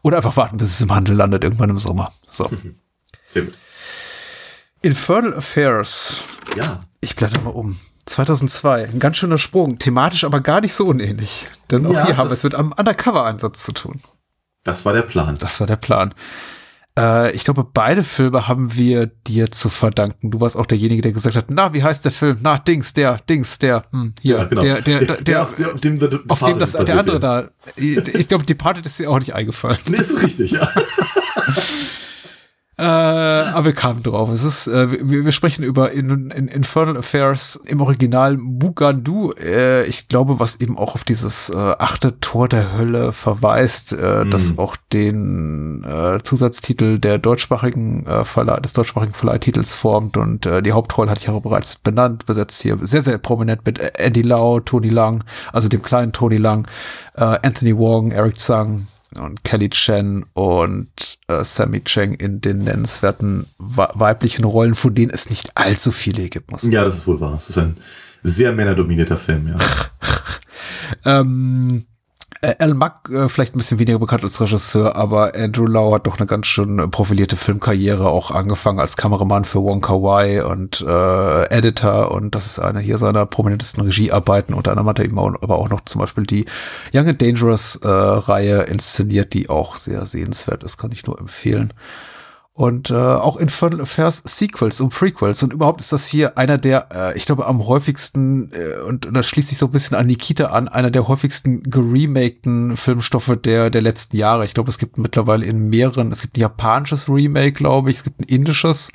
Oder einfach warten, bis es im Handel landet, irgendwann im Sommer. So. <laughs> Sehr gut. Infernal Affairs. Ja, Ich blätter mal um. 2002. Ein ganz schöner Sprung. Thematisch aber gar nicht so unähnlich. Denn auch Ja, hier haben wir es mit einem Undercover-Einsatz zu tun. das war der Plan. Das war der Plan. Äh, ich glaube, beide Filme haben wir dir zu verdanken. Du warst auch derjenige, der gesagt hat, na, wie heißt der Film? Na, Dings, der, Dings, der, hm, hier, Ja, genau. der, der, der, der, auf, der, auf dem, der, auf dem das, der andere da. da. Ich glaube, Departed ist dir auch nicht eingefallen. Nee, ist richtig, ja. <laughs> Äh, aber wir kamen drauf. Es ist, äh, wir, wir sprechen über in, in Infernal Affairs im Original Mugandu. Äh, ich glaube, was eben auch auf dieses äh, achte Tor der Hölle verweist, äh, Mhm. das auch den äh, Zusatztitel der deutschsprachigen Verleih, des deutschsprachigen Verleihtitels formt. Und die Hauptrolle hatte ich ja bereits benannt, besetzt hier sehr, sehr prominent mit Andy Lau, Tony Lang, also dem kleinen Tony Lang, Anthony Wong, Eric Zhang, und Kelly Chen und äh, Sammy Cheng in den nennenswerten weiblichen Rollen, von denen es nicht allzu viele gibt, muss man Ja, das ist wohl wahr. Es ist ein sehr männerdominierter Film, ja. <laughs> Ähm, äh, Al Mack, äh, vielleicht ein bisschen weniger bekannt als Regisseur, aber Andrew Lau hat doch eine ganz schön äh, profilierte Filmkarriere, auch angefangen als Kameramann für Wong Kar Wai und äh, Editor und das ist eine hier seiner prominentesten Regiearbeiten. Unter anderem hat er eben auch, aber auch noch zum Beispiel die Young and Dangerous äh, Reihe inszeniert, die auch sehr sehenswert ist, kann ich nur empfehlen. Und äh, auch Infernal Affairs Sequels und Prequels. Und überhaupt ist das hier einer der, äh, ich glaube, am häufigsten, äh, und, und das schließt sich so ein bisschen an Nikita an, einer der häufigsten geremakten Filmstoffe der, der letzten Jahre. Ich glaube, es gibt mittlerweile in mehreren, es gibt ein japanisches Remake, glaube ich, es gibt ein indisches.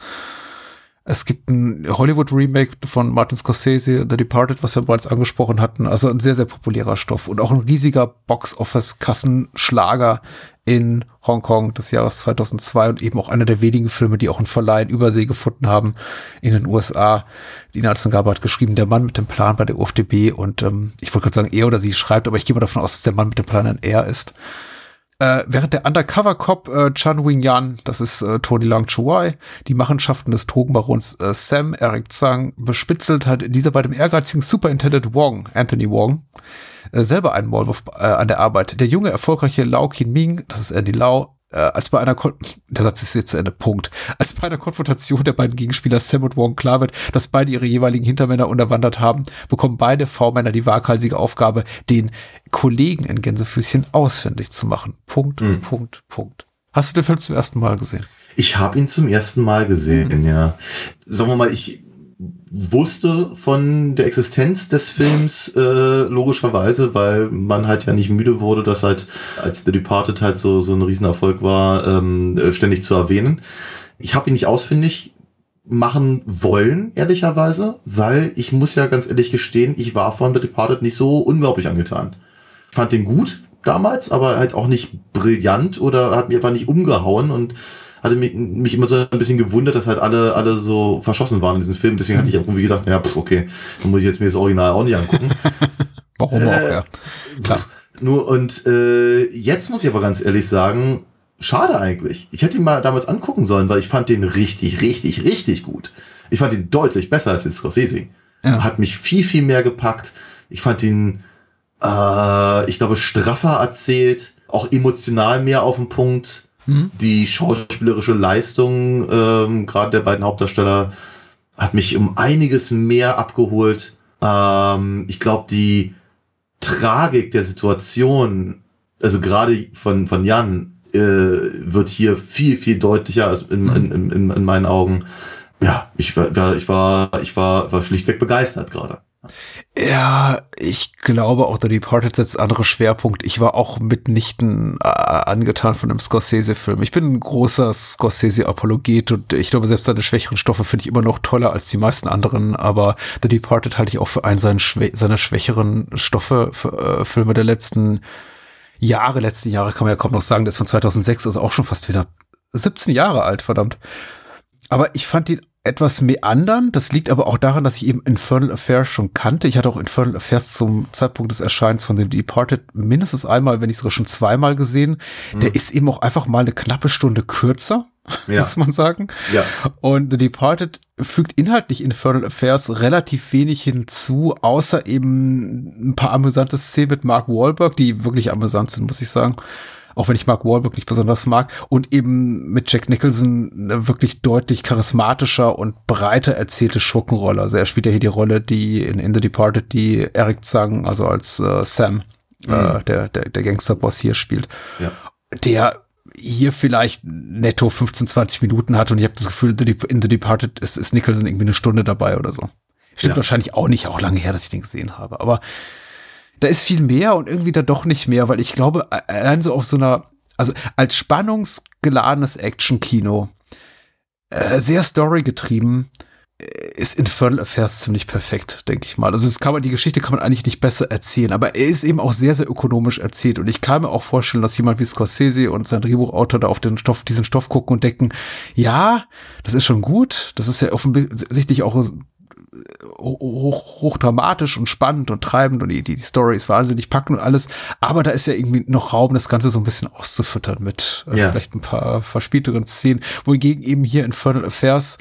Es gibt ein Hollywood-Remake von Martin Scorsese, The Departed, was wir bereits angesprochen hatten. Also ein sehr, sehr populärer Stoff und auch ein riesiger Box-Office-Kassenschlager in Hongkong des Jahres 2002 und eben auch einer der wenigen Filme, die auch einen Verleih in Übersee gefunden haben in den USA. Die Inhaltsangabe hat geschrieben, der Mann mit dem Plan bei der UFDB und ähm, ich wollte gerade sagen, er oder sie schreibt, aber ich gehe mal davon aus, dass der Mann mit dem Plan ein er ist. Äh, während der Undercover-Cop äh, Chan Wing Yan, das ist äh, Tony Lang Chuai, die Machenschaften des Drogenbarons äh, Sam Eric Zhang bespitzelt, hat dieser bei dem ehrgeizigen Superintendent Wong, Anthony Wong, äh, selber einen Maulwurf äh, an der Arbeit. Der junge, erfolgreiche Lau Qin Ming, das ist Andy Lau, äh, als bei einer Kon der Satz ist jetzt zu Ende, Punkt. Als bei einer Konfrontation der beiden Gegenspieler Sam und Wong klar wird, dass beide ihre jeweiligen Hintermänner unterwandert haben, bekommen beide V-Männer die waghalsige Aufgabe, den Kollegen in Gänsefüßchen ausfindig zu machen. Punkt, Mhm. Punkt, Punkt. Hast du den Film zum ersten Mal gesehen? Ich habe ihn zum ersten Mal gesehen, ja. Sagen wir mal, ich wusste von der Existenz des Films äh, logischerweise, weil man halt ja nicht müde wurde, dass halt als The Departed halt so so ein Riesenerfolg war, ähm, äh, ständig zu erwähnen. Ich habe ihn nicht ausfindig machen wollen, ehrlicherweise, weil ich muss ja ganz ehrlich gestehen, ich war von The Departed nicht so unglaublich angetan. Fand den gut damals, aber halt auch nicht brillant oder hat mir einfach nicht umgehauen und hatte mich, mich immer so ein bisschen gewundert, dass halt alle, alle so verschossen waren in diesem Film. Deswegen hatte ich auch irgendwie gedacht, ja, pf, okay, dann muss ich jetzt mir das Original auch nicht angucken. <laughs> Warum auch, Äh, ja. Klar. Nur und äh, jetzt muss ich aber ganz ehrlich sagen, schade eigentlich. Ich hätte ihn mal damals angucken sollen, weil ich fand den richtig, richtig, richtig gut. Ich fand ihn deutlich besser als den Scorsese. Ja. Hat mich viel, viel mehr gepackt. Ich fand ihn, äh, ich glaube, straffer erzählt, auch emotional mehr auf den Punkt. Mhm. Die schauspielerische Leistung, ähm, gerade der beiden Hauptdarsteller, hat mich um einiges mehr abgeholt. Ähm, ich glaube, die Tragik der Situation, also gerade von, von Jan, äh, wird hier viel, viel deutlicher als in, in, in, in, in meinen Augen. Ja, ich war, war- ich war, ich war, war schlichtweg begeistert gerade. Ja, ich glaube auch The Departed setzt andere Schwerpunkt. Ich war auch mitnichten äh, angetan von dem Scorsese-Film. Ich bin ein großer Scorsese-Apologet und ich glaube, selbst seine schwächeren Stoffe finde ich immer noch toller als die meisten anderen, aber The Departed halte ich auch für einen seiner, seiner schwächeren Stoffe, für, äh, Filme der letzten Jahre, letzten Jahre kann man ja kaum noch sagen, der ist von 2006, also auch schon fast wieder 17 Jahre alt, verdammt. Aber ich fand ihn etwas meandern. Das liegt aber auch daran, dass ich eben Infernal Affairs schon kannte. Ich hatte auch Infernal Affairs zum Zeitpunkt des Erscheinens von The Departed mindestens einmal, wenn nicht sogar schon zweimal gesehen. Der ist eben auch einfach mal eine knappe Stunde kürzer, Ja. muss man sagen. Ja. Und The Departed fügt inhaltlich Infernal Affairs relativ wenig hinzu, außer eben ein paar amüsante Szenen mit Mark Wahlberg, die wirklich amüsant sind, muss ich sagen. Auch wenn ich Mark Wahlberg nicht besonders mag. Und eben mit Jack Nicholson eine wirklich deutlich charismatischer und breiter erzählte Schurkenrolle. Also er spielt ja hier die Rolle, die in, in The Departed, die Eric Zang, also als äh, Sam, äh, der, der, der Gangsterboss hier spielt Ja. der hier vielleicht netto 15, 20 Minuten hat und ich habe das Gefühl, in The Departed ist, ist Nicholson irgendwie eine Stunde dabei oder so. Stimmt ja. wahrscheinlich auch nicht, auch lange her, dass ich den gesehen habe. Aber da ist viel mehr und irgendwie da doch nicht mehr, weil ich glaube, allein so auf so einer, also als spannungsgeladenes Action-Kino, äh, sehr storygetrieben, ist Infernal Affairs ziemlich perfekt, denke ich mal. Also das kann man, die Geschichte kann man eigentlich nicht besser erzählen, aber er ist eben auch sehr, sehr ökonomisch erzählt. Und ich kann mir auch vorstellen, dass jemand wie Scorsese und sein Drehbuchautor da auf den Stoff, diesen Stoff gucken und denken, ja, das ist schon gut. Das ist ja offensichtlich auch hoch, hoch dramatisch und spannend und treibend und die, die Story ist wahnsinnig packend und alles. Aber da ist ja irgendwie noch Raum, das Ganze so ein bisschen auszufüttern mit äh, ja. vielleicht ein paar verspielteren Szenen. Wohingegen eben hier Infernal Affairs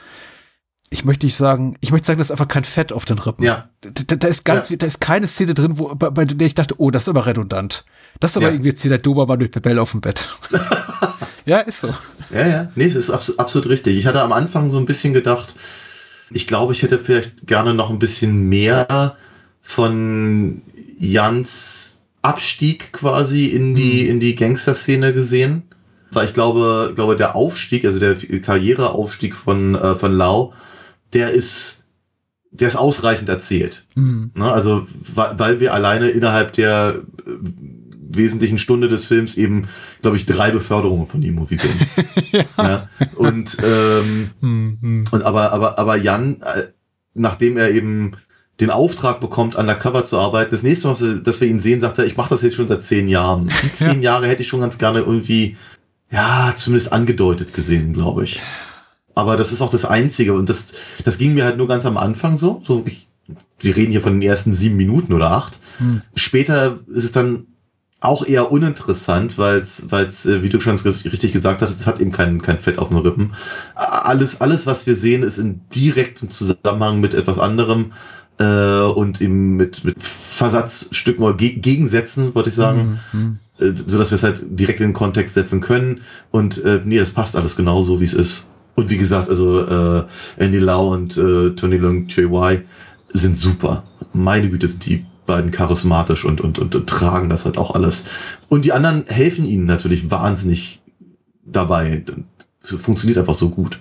ich möchte nicht sagen, ich möchte sagen, da ist einfach kein Fett auf den Rippen. Ja. Da, da ist ganz, ja. da ist keine Szene drin, wo, bei, bei der ich dachte, oh, das ist aber redundant. Das ist aber ja. irgendwie jetzt hier der Dobermann mit Bebel auf dem Bett. <laughs> ja, ist so. Ja, ja, nee, das ist absolut, absolut richtig. Ich hatte am Anfang so ein bisschen gedacht, ich glaube, ich hätte vielleicht gerne noch ein bisschen mehr von Jans Abstieg quasi in die, mhm. in die Gangster-Szene gesehen. Weil ich glaube, glaube, der Aufstieg, also der Karriereaufstieg von, äh, von Lau, der ist, der ist ausreichend erzählt. Mhm. Ne? Also, weil wir alleine innerhalb der wesentlichen Stunde des Films eben, glaube ich, drei Beförderungen von ihm irgendwie sehen. <laughs> ja. ja. Und, ähm, mhm. und aber, aber, aber Jan, äh, nachdem er eben den Auftrag bekommt, undercover zu arbeiten, das nächste Mal, dass wir ihn sehen, sagt er, ich mache das jetzt schon seit zehn Jahren. Die <laughs> zehn ja. Jahre hätte ich schon ganz gerne irgendwie, ja, zumindest angedeutet gesehen, glaube ich. Aber das ist auch das Einzige. Und das, das ging mir halt nur ganz am Anfang so. so ich, wir reden hier von den ersten sieben Minuten oder acht. Hm. Später ist es dann auch eher uninteressant, weil es, äh, wie du schon richtig gesagt hast, es hat eben kein, kein Fett auf den Rippen. Alles, alles, was wir sehen, ist in direktem Zusammenhang mit etwas anderem äh, und eben mit, mit Versatzstücken oder Ge Gegensätzen, würde ich sagen, mhm. äh, so dass wir es halt direkt in den Kontext setzen können. Und äh, nee, das passt alles genau so, wie es ist. Und wie gesagt, also äh, Andy Lau und äh, Tony Leung Choi sind super. Meine Güte, sind die beiden charismatisch und, und, und, und tragen das halt auch alles. Und die anderen helfen ihnen natürlich wahnsinnig dabei. Das funktioniert einfach so gut.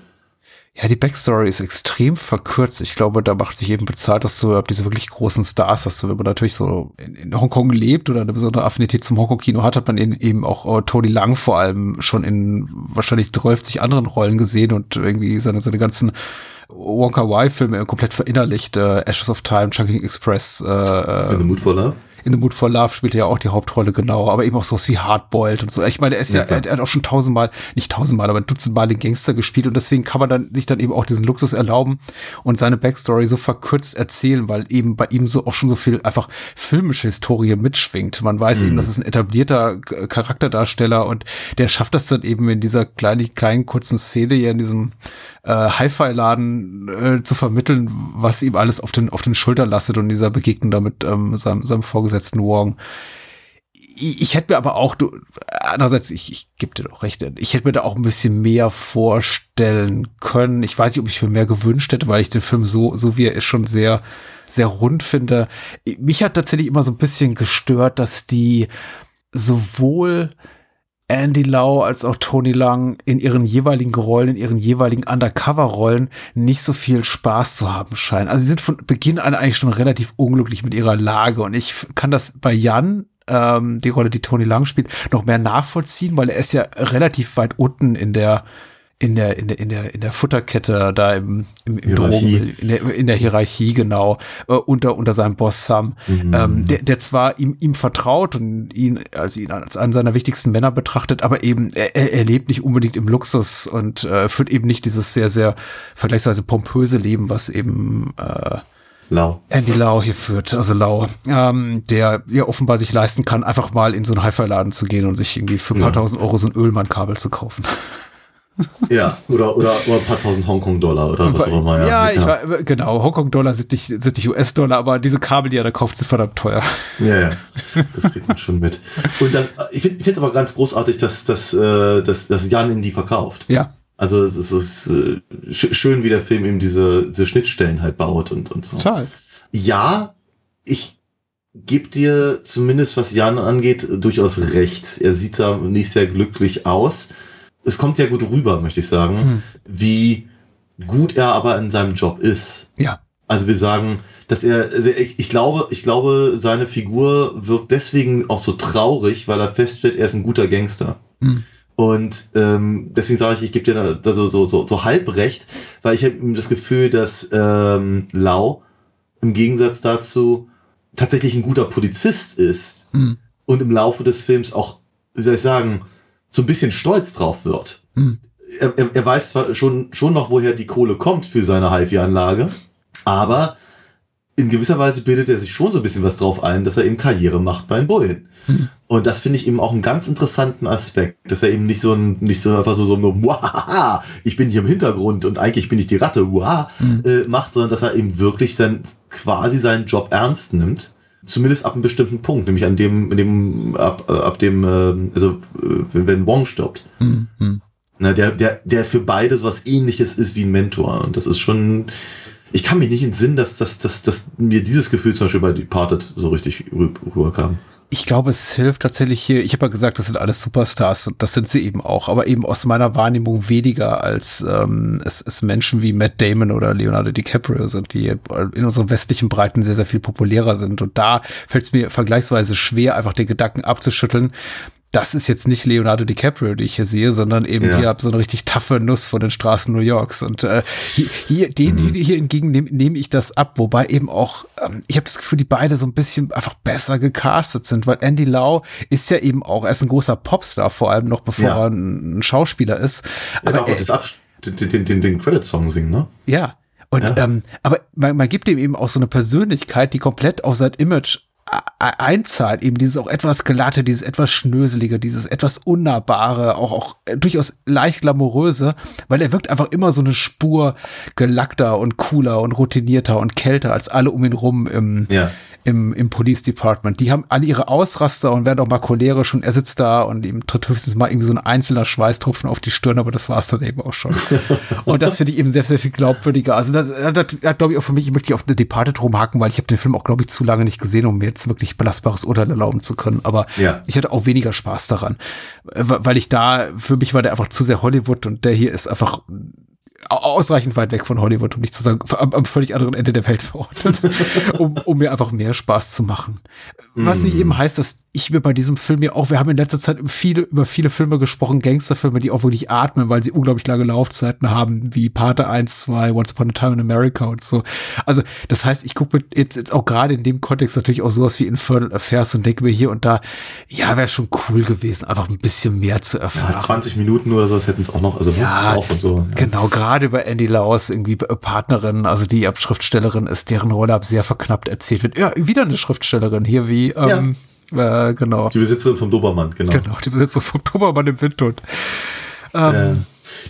Ja, die Backstory ist extrem verkürzt. Ich glaube, da macht sich eben bezahlt, dass du diese wirklich großen Stars hast. wenn man natürlich so in, in Hongkong lebt oder eine besondere Affinität zum Hongkong-Kino hat, hat man eben auch uh, Tony Lang vor allem schon in wahrscheinlich 30 anderen Rollen gesehen und irgendwie seine, seine ganzen Wonka Y-Filme komplett verinnerlicht. Uh, Ashes of Time, Chunking Express. In the Mood for Love? In The Mood for Love spielt er ja auch die Hauptrolle, genau, aber eben auch sowas wie Hardboiled und so. Ich meine, er ist ja, ja er, hat auch schon tausendmal, nicht tausendmal, aber ein Dutzendmal den Gangster gespielt und deswegen kann man dann sich dann eben auch diesen Luxus erlauben und seine Backstory so verkürzt erzählen, weil eben bei ihm so auch schon so viel einfach filmische Historie mitschwingt. Man weiß mhm. eben, das ist ein etablierter Charakterdarsteller und der schafft das dann eben in dieser kleinen, kleinen kurzen Szene hier in diesem äh, Hi-Fi-Laden äh, zu vermitteln, was ihm alles auf den, auf den Schultern lastet und dieser Begegnung damit ähm, seinem, seinem Vorgesetzten Wong. Ich, ich hätte mir aber auch, du, andererseits, ich, ich gebe dir doch recht, ich hätte mir da auch ein bisschen mehr vorstellen können. Ich weiß nicht, ob ich mir mehr gewünscht hätte, weil ich den Film so, so wie er ist, schon sehr, sehr rund finde. Mich hat tatsächlich immer so ein bisschen gestört, dass die sowohl Andy Lau als auch Tony Lang in ihren jeweiligen Rollen, in ihren jeweiligen Undercover-Rollen nicht so viel Spaß zu haben scheinen. Also sie sind von Beginn an eigentlich schon relativ unglücklich mit ihrer Lage und ich kann das bei Jan, ähm, die Rolle, die Tony Lang spielt, noch mehr nachvollziehen, weil er ist ja relativ weit unten in der in der, in der, in der, in der Futterkette, da im, im, im Drogen, in der, in der Hierarchie, genau, äh, unter, unter seinem Boss Sam, mhm. ähm, der, der zwar ihm, ihm vertraut und ihn, also ihn als einen seiner wichtigsten Männer betrachtet, aber eben, er, er lebt nicht unbedingt im Luxus und äh, führt eben nicht dieses sehr, sehr vergleichsweise pompöse Leben, was eben, äh, Lau. Andy Lau hier führt, also Lau, ähm, der ja offenbar sich leisten kann, einfach mal in so einen Hi-Fi-Laden zu gehen und sich irgendwie für ein paar ja. tausend Euro so ein Ölmann-Kabel zu kaufen. Ja, oder, oder, oder ein paar tausend Hongkong-Dollar oder was auch immer. Ja, ja, ich war, genau, Hongkong-Dollar sind nicht, sind nicht US-Dollar, aber diese Kabel, die er da kauft, sind verdammt teuer. Ja, ja, das kriegt man schon mit. Und das, ich finde es aber ganz großartig, dass, dass, äh, dass, dass Jan ihm die verkauft. Ja. Also es ist, es ist äh, schön, wie der Film eben diese, diese Schnittstellen halt baut und, und so. Total. Ja, ich gebe dir zumindest, was Jan angeht, durchaus recht. Er sieht da nicht sehr glücklich aus. Es kommt ja gut rüber, möchte ich sagen, hm. wie gut er aber in seinem Job ist. Ja. Also wir sagen, dass er, also ich, glaube, ich glaube, seine Figur wirkt deswegen auch so traurig, weil er feststellt, er ist ein guter Gangster. Mhm. Und ähm, deswegen sage ich, ich gebe dir da so, so, so, so halb recht, weil ich habe das Gefühl, dass ähm, Lau im Gegensatz dazu tatsächlich ein guter Polizist ist mhm. und im Laufe des Films auch, wie soll ich sagen, so ein bisschen stolz drauf wird. Mhm. Er, er, er weiß zwar schon, schon noch, woher die Kohle kommt für seine HIFI-Anlage, aber in gewisser Weise bildet er sich schon so ein bisschen was drauf ein, dass er eben Karriere macht bei den Bullen. Hm. Und das finde ich eben auch einen ganz interessanten Aspekt, dass er eben nicht so ein, nicht so einfach so, so ein, Wahaha, ich bin hier im Hintergrund und eigentlich bin ich die Ratte, Waha, hm. äh, macht, sondern dass er eben wirklich sein, quasi seinen Job ernst nimmt. Zumindest ab einem bestimmten Punkt, nämlich an dem, dem, ab, äh, ab dem, äh, also, äh, wenn, wenn Wong stirbt. Hm. hm. Na, der, der, der für beide so was ähnliches ist wie ein Mentor. Und das ist schon, ich kann mich nicht entsinnen, dass, dass, dass, dass mir dieses Gefühl zum Beispiel bei Departed so richtig rüberkam. Ich glaube, es hilft tatsächlich hier. Ich habe ja gesagt, das sind alles Superstars und das sind sie eben auch, aber eben aus meiner Wahrnehmung weniger als ähm, es, es Menschen wie Matt Damon oder Leonardo DiCaprio sind, die in unseren westlichen Breiten sehr, sehr viel populärer sind. Und da fällt es mir vergleichsweise schwer, einfach den Gedanken abzuschütteln, das ist jetzt nicht Leonardo DiCaprio, die ich hier sehe, sondern eben ja. hier hab so eine richtig taffe Nuss von den Straßen New Yorks. Und äh, hier, hier, den mhm. hier hingegen nehme nehm ich das ab, wobei eben auch, ähm, ich habe das Gefühl, die beide so ein bisschen einfach besser gecastet sind, weil Andy Lau ist ja eben auch, er ist ein großer Popstar, vor allem noch bevor ja. er ein, Schauspieler ist. Ja, aber auch das Ab den, den, den, den Credit-Song singen, ne? Ja. Und ja. ähm, aber man, man gibt ihm eben auch so eine Persönlichkeit, die komplett auf sein Image einzahlt, eben dieses auch etwas glatte, dieses etwas schnöselige, dieses etwas unnahbare, auch, auch durchaus leicht glamouröse, weil er wirkt einfach immer so eine Spur gelackter und cooler und routinierter und kälter als alle um ihn rum im, ja im, im Police Department. Die haben alle ihre Ausraster und werden auch mal cholerisch und er sitzt da und ihm tritt höchstens mal irgendwie so ein einzelner Schweißtropfen auf die Stirn, aber das war es dann eben auch schon. <laughs> und das finde ich eben sehr, sehr viel glaubwürdiger. Also das, das, das glaube ich auch für mich, ich möchte auf The Departed rumhaken, weil ich habe den Film auch, glaube ich, zu lange nicht gesehen, um mir jetzt wirklich belastbares Urteil erlauben zu können. Aber ja. ich hatte auch weniger Spaß daran, weil ich da, für mich war der einfach zu sehr Hollywood und der hier ist einfach ausreichend weit weg von Hollywood, um nicht zu sagen, am, am völlig anderen Ende der Welt <laughs> verortet, um, um mir einfach mehr Spaß zu machen. Was mm. nicht eben heißt, dass ich mir bei diesem Film ja auch, wir haben in letzter Zeit viele, über viele Filme gesprochen, Gangsterfilme, die auch wirklich atmen, weil sie unglaublich lange Laufzeiten haben, wie Pate 1, 2, Once Upon a Time in America und so. Also, das heißt, ich gucke jetzt, jetzt auch gerade in dem Kontext natürlich auch sowas wie Infernal Affairs und denke mir hier und da, ja, wäre schon cool gewesen, einfach ein bisschen mehr zu erfahren. Ja, 20 Minuten oder so, das hätten es auch noch, also ja, auch und so. Ja. Genau, gerade bei Andy Laus, irgendwie Partnerin, also die ab Schriftstellerin ist, deren Rolle ab sehr verknappt erzählt wird. Ja, wieder eine Schriftstellerin hier wie, ähm, ja. äh, genau. Die Besitzerin vom Dobermann, genau. Genau, die Besitzerin vom Dobermann im Windhund. Ähm, äh,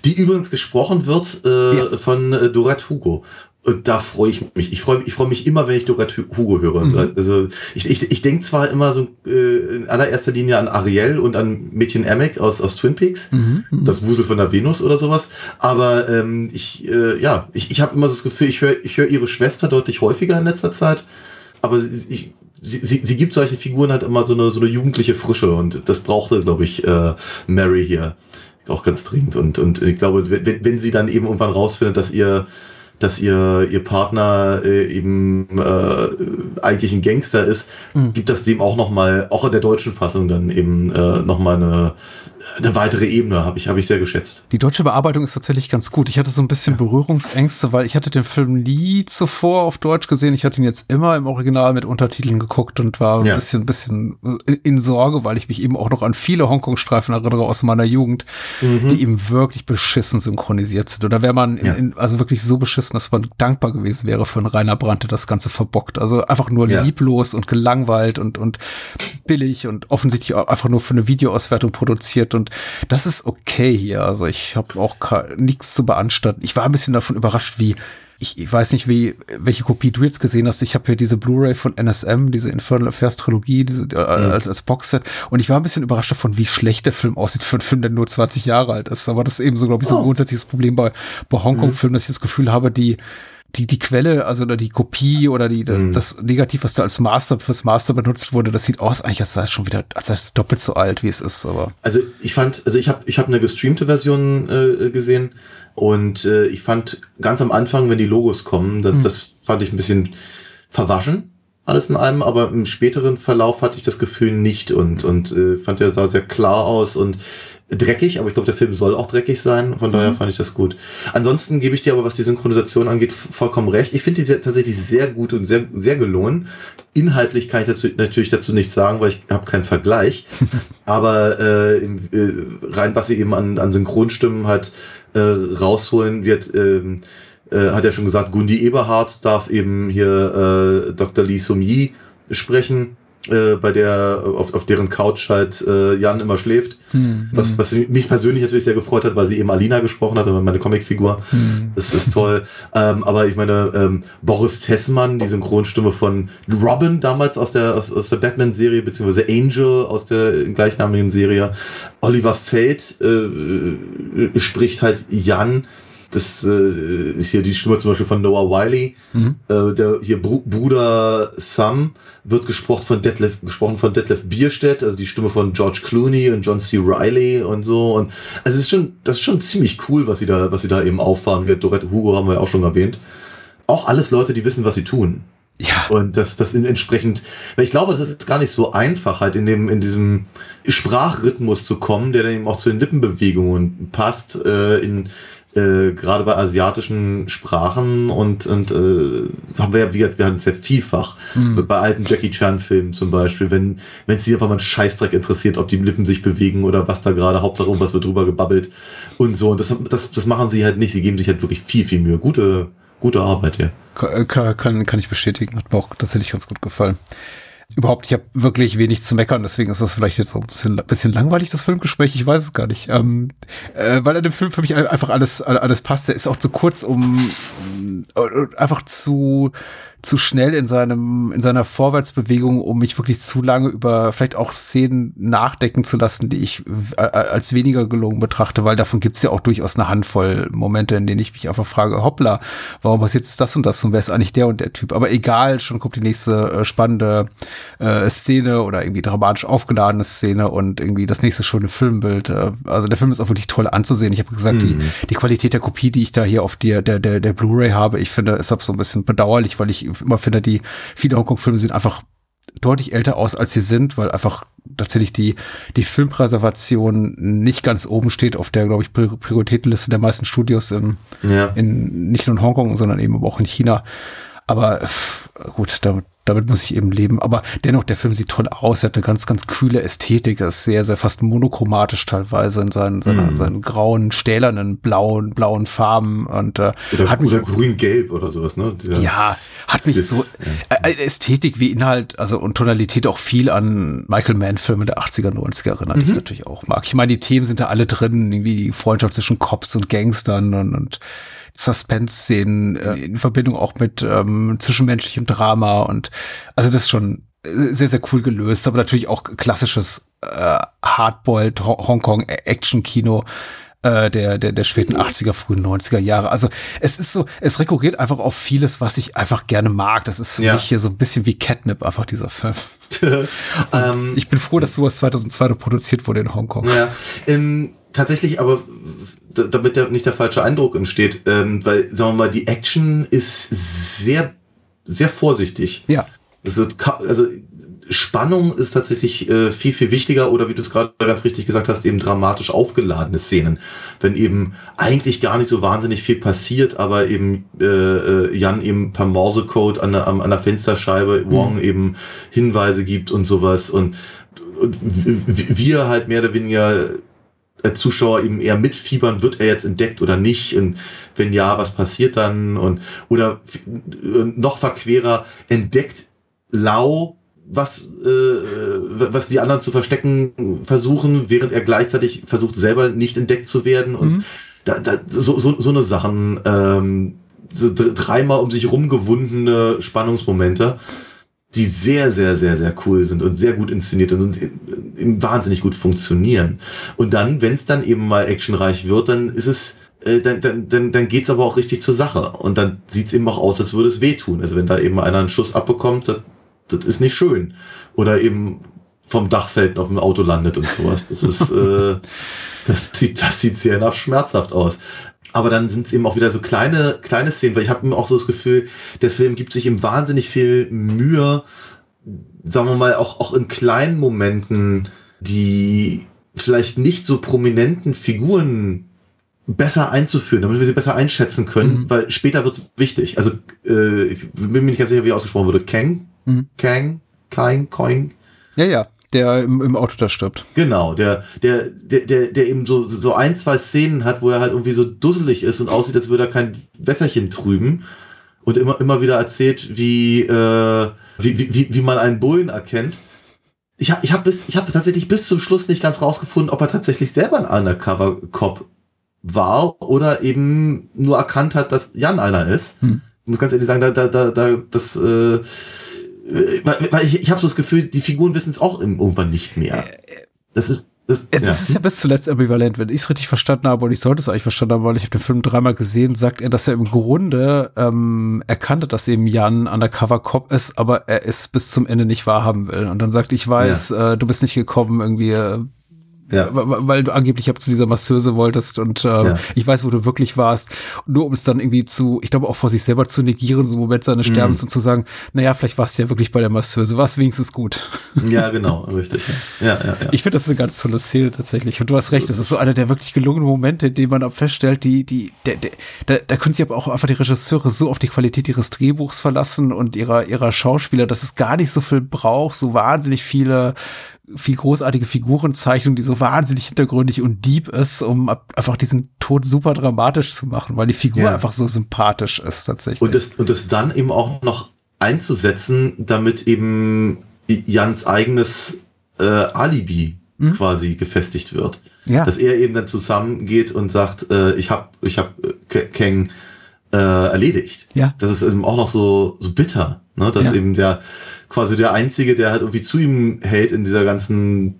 die übrigens gesprochen wird äh, ja. von äh, Dorette Hugo. Und da freue ich mich. Ich freue ich freu mich immer, wenn ich Dorette Hugo höre. Mhm. Also ich, ich, ich denke zwar immer so äh, in allererster Linie an Ariel und an Mädchen Amick aus, aus Twin Peaks, mhm. mhm. das Wusel von der Venus oder sowas. Aber ähm, ich, äh, ja, ich, ich habe immer so das Gefühl, ich höre ich hör ihre Schwester deutlich häufiger in letzter Zeit. Aber ich, sie, sie, sie gibt solchen Figuren halt immer so eine, so eine jugendliche Frische und das brauchte, glaube ich, äh, Mary hier auch ganz dringend. Und, und ich glaube, wenn, wenn sie dann eben irgendwann rausfindet, dass ihr dass ihr, ihr Partner äh, eben äh, eigentlich ein Gangster ist, mhm. gibt das dem auch nochmal, auch in der deutschen Fassung dann eben äh, nochmal eine, eine weitere Ebene, habe ich, hab ich sehr geschätzt. Die deutsche Bearbeitung ist tatsächlich ganz gut. Ich hatte so ein bisschen Berührungsängste, weil ich hatte den Film nie zuvor auf Deutsch gesehen. Ich hatte ihn jetzt immer im Original mit Untertiteln geguckt und war ja. ein bisschen, bisschen in Sorge, weil ich mich eben auch noch an viele Hongkong-Streifen erinnere aus meiner Jugend, mhm. die eben wirklich beschissen synchronisiert sind. Oder wäre man in, ja. in, also wirklich so beschissen, dass man dankbar gewesen wäre für einen Rainer Brandt, der das Ganze verbockt. Also einfach nur ja. lieblos und gelangweilt und, und billig und offensichtlich einfach nur für eine Videoauswertung produziert und das ist okay hier. Also ich habe auch nichts zu beanstanden. Ich war ein bisschen davon überrascht, wie ich, ich weiß nicht, wie welche Kopie du jetzt gesehen hast. Ich habe hier diese Blu-ray von NSM, diese Infernal Affairs Trilogie, diese, äh, mhm. als, als Boxset. Und ich war ein bisschen überrascht davon, wie schlecht der Film aussieht für einen Film, der nur 20 Jahre alt ist. Aber das ist eben so, glaube ich, so ein oh. grundsätzliches Problem bei, bei Hongkong-Filmen, dass ich das Gefühl habe, die die, die Quelle, also oder die Kopie oder die, Mhm. das Negativ, was da als Master fürs Master benutzt wurde, das sieht aus eigentlich, als sei es schon wieder, als sei es doppelt so alt, wie es ist, aber. Also ich fand, also ich habe ich hab eine gestreamte Version äh, gesehen und äh, ich fand ganz am Anfang, wenn die Logos kommen, das, Hm. das fand ich ein bisschen verwaschen, alles in allem, aber im späteren Verlauf hatte ich das Gefühl nicht und, und äh, fand der sah sehr klar aus und dreckig, aber ich glaube, der Film soll auch dreckig sein, von daher fand ich das gut. Ansonsten gebe ich dir aber, was die Synchronisation angeht, vollkommen recht. Ich finde die sehr, tatsächlich sehr gut und sehr, sehr gelungen. Inhaltlich kann ich dazu, natürlich dazu nichts sagen, weil ich habe keinen Vergleich. <laughs> aber äh, im, äh, rein, was sie eben an, an Synchronstimmen halt äh, rausholen wird, ähm, äh, hat er schon gesagt, Gundi Eberhardt darf eben hier äh, Dr. Lee Sung-yi sprechen, äh, bei der, auf, auf deren Couch halt äh, Jan immer schläft. Was, was mich persönlich natürlich sehr gefreut hat, weil sie eben Alina gesprochen hat, also meine Comicfigur. Das ist toll. Ähm, aber ich meine, ähm, Boris Tessmann, die Synchronstimme von Robin damals aus der, aus, aus der Batman-Serie, beziehungsweise Angel aus der gleichnamigen Serie. Oliver Feld äh, spricht halt Jan. Das äh, ist hier die Stimme zum Beispiel von Noah Wiley. Äh, der hier Bru Bruder Sam wird gesprochen von Detlef, gesprochen von Detlef Bierstedt, also die Stimme von George Clooney und John C. Riley und so. Und also es ist schon, das ist schon ziemlich cool, was sie da, was sie da eben auffahren wird. Dorette Hugo haben wir ja auch schon erwähnt. Auch alles Leute, die wissen, was sie tun. Ja. Und das, das entsprechend, weil ich glaube, das ist gar nicht so einfach, halt in dem, in diesem Sprachrhythmus zu kommen, der dann eben auch zu den Lippenbewegungen passt, äh, in, äh, gerade bei asiatischen Sprachen und, und äh, haben wir ja, wir, wir hatten es ja vielfach bei alten Jackie Chan Filmen zum Beispiel, wenn wenn es sie einfach mal einen Scheißdreck interessiert, ob die Lippen sich bewegen oder was da gerade, Hauptsache irgendwas wird drüber gebabbelt und so und das, das, das machen sie halt nicht, sie geben sich halt wirklich viel, viel Mühe. Gute, gute Arbeit hier. Kann, kann, kann ich bestätigen, hat mir auch tatsächlich ganz gut gefallen. Überhaupt, ich habe wirklich wenig zu meckern, deswegen ist das vielleicht jetzt so ein bisschen, bisschen langweilig, das Filmgespräch, ich weiß es gar nicht. Ähm, äh, weil in dem Film für mich einfach alles, alles passt. Der ist auch zu kurz, um äh, einfach zu zu schnell in seinem in seiner Vorwärtsbewegung, um mich wirklich zu lange über vielleicht auch Szenen nachdenken zu lassen, die ich äh, als weniger gelungen betrachte, weil davon gibt's ja auch durchaus eine Handvoll Momente, in denen ich mich einfach frage, hoppla, warum passiert jetzt das und das und wer ist eigentlich der und der Typ? Aber egal, schon kommt die nächste äh, spannende äh, Szene oder irgendwie dramatisch aufgeladene Szene und irgendwie das nächste schöne Filmbild. Äh, also der Film ist auch wirklich toll anzusehen. Ich habe gesagt, die, die Qualität der Kopie, die ich da hier auf der, der, der, der Blu-ray habe, ich finde, ist ab so ein bisschen bedauerlich, weil ich immer finde, die viele Hongkong-Filme sehen einfach deutlich älter aus, als sie sind, weil einfach tatsächlich die, die Filmpräservation nicht ganz oben steht auf der, glaube ich, Pri- Prioritätenliste der meisten Studios im, Ja. in, nicht nur in Hongkong, sondern eben auch in China. Aber gut, damit, damit muss ich eben leben. Aber dennoch, der Film sieht toll aus. Er hat eine ganz, ganz kühle Ästhetik. Er ist sehr, sehr fast monochromatisch teilweise in seinen, seinen, seinen grauen, stählernen, blauen, blauen Farben. Und äh, Oder, hat mich oder grün-gelb oder sowas, ne? Der- ja, hat mich so äh, äh, Ästhetik wie Inhalt, also und Tonalität auch viel an Michael Mann Filme der 80er, 90er erinnert, die ich natürlich auch mag. Ich meine, die Themen sind da alle drin, irgendwie die Freundschaft zwischen Cops und Gangstern und, und Suspense-Szenen äh, in Verbindung auch mit ähm, zwischenmenschlichem Drama und also das ist schon äh, sehr, sehr cool gelöst, aber natürlich auch klassisches äh, Hardboiled Ho- Hongkong-Action-Kino äh, der, der, der späten 80er, frühen 90er Jahre. Also es ist so, es rekurriert einfach auf vieles, was ich einfach gerne mag. Das ist für Ja. mich hier so ein bisschen wie Catnip, einfach dieser Film. <laughs> ähm, Ich bin froh, dass sowas 2002 noch produziert wurde in Hongkong. Ja, ähm, tatsächlich, aber damit der, nicht der falsche Eindruck entsteht, ähm, weil, sagen wir mal, die Action ist sehr, sehr vorsichtig. Ja. Ka- also Spannung ist tatsächlich äh, viel, viel wichtiger oder wie du es gerade ganz richtig gesagt hast, eben dramatisch aufgeladene Szenen. Wenn eben eigentlich gar nicht so wahnsinnig viel passiert, aber eben äh, äh, Jan eben per Morsecode an der, am- an der Fensterscheibe Wong eben Hinweise gibt und sowas und, und wir halt mehr oder weniger Zuschauer eben eher mitfiebern, wird er jetzt entdeckt oder nicht? Und wenn ja, was passiert dann? Und oder äh, noch verquerer entdeckt Lau was äh, was die anderen zu verstecken versuchen, während er gleichzeitig versucht selber nicht entdeckt zu werden? Und Mhm. da, da, so, so, so eine Sachen ähm, so dr- dreimal um sich rumgewundene Spannungsmomente die sehr, sehr, sehr, sehr cool sind und sehr gut inszeniert und wahnsinnig gut funktionieren. Und dann, wenn es dann eben mal actionreich wird, dann ist es äh, dann, dann, dann, dann geht's aber auch richtig zur Sache. Und dann sieht's eben auch aus, als würde es wehtun. Also wenn da eben einer einen Schuss abbekommt, das, das ist nicht schön. Oder eben vom Dachfeld auf dem Auto landet und sowas. Das ist, äh, <laughs> das sieht, das sieht sehr nach schmerzhaft aus. Aber dann sind es eben auch wieder so kleine, kleine Szenen, weil ich habe auch so das Gefühl, der Film gibt sich ihm wahnsinnig viel Mühe, sagen wir mal, auch, auch in kleinen Momenten, die vielleicht nicht so prominenten Figuren besser einzuführen, damit wir sie besser einschätzen können, mhm. weil später wird es wichtig. Also äh, ich bin mir nicht ganz sicher, wie ausgesprochen wurde. Kang? Mhm. Kang? Kang? Coing? Ja, ja der im, im Auto da stirbt. Genau, der, der, der, der, der eben so, so ein, zwei Szenen hat, wo er halt irgendwie so dusselig ist und aussieht, als würde er kein Wässerchen trüben und immer, immer wieder erzählt, wie, äh, wie, wie, wie man einen Bullen erkennt. Ich habe ich hab bis, ich hab tatsächlich bis zum Schluss nicht ganz rausgefunden, ob er tatsächlich selber ein Undercover-Cop war oder eben nur erkannt hat, dass Jan einer ist. Hm. Ich muss ganz ehrlich sagen, da, da, da, da das, äh, weil, ich, ich habe so das Gefühl, die Figuren wissen es auch irgendwann nicht mehr. Das ist das, es, ja. ist ja bis zuletzt ambivalent. Wenn ich es richtig verstanden habe, und ich sollte es eigentlich verstanden haben, weil ich habe den Film dreimal gesehen, sagt er, dass er im Grunde ähm, erkannte, dass eben Jan undercover Cop ist, aber er es bis zum Ende nicht wahrhaben will. Und dann sagt, ich weiß, ja. äh, du bist nicht gekommen, irgendwie äh, ja. Weil du angeblich ab zu dieser Masseuse wolltest und ähm, ja. ich weiß, wo du wirklich warst. Nur um es dann irgendwie zu, ich glaube auch vor sich selber zu negieren, so im Moment seines mhm. Sterbens und zu sagen, naja, vielleicht warst du ja wirklich bei der Masseuse, war es wenigstens gut. <laughs> Ja, genau, richtig. Ja, ja, ja. Ich finde, das ist eine ganz tolle Szene tatsächlich. Und du hast recht, das ist so einer der wirklich gelungenen Momente, in denen man auch feststellt, die, die, der, der, da, da können sich aber auch einfach die Regisseure so auf die Qualität ihres Drehbuchs verlassen und ihrer, ihrer Schauspieler, dass es gar nicht so viel braucht, so wahnsinnig viele viel großartige Figurenzeichnung, die so wahnsinnig hintergründig und deep ist, um einfach diesen Tod super dramatisch zu machen, weil die Figur ja. einfach so sympathisch ist tatsächlich. Und das, und das dann eben auch noch einzusetzen, damit eben Jans eigenes äh, Alibi hm? quasi gefestigt wird. Ja. Dass er eben dann zusammengeht und sagt, äh, ich habe ich hab äh, Kang äh, erledigt. Ja. Das ist eben auch noch so, so bitter, ne? dass ja. eben der quasi der Einzige, der halt irgendwie zu ihm hält in dieser ganzen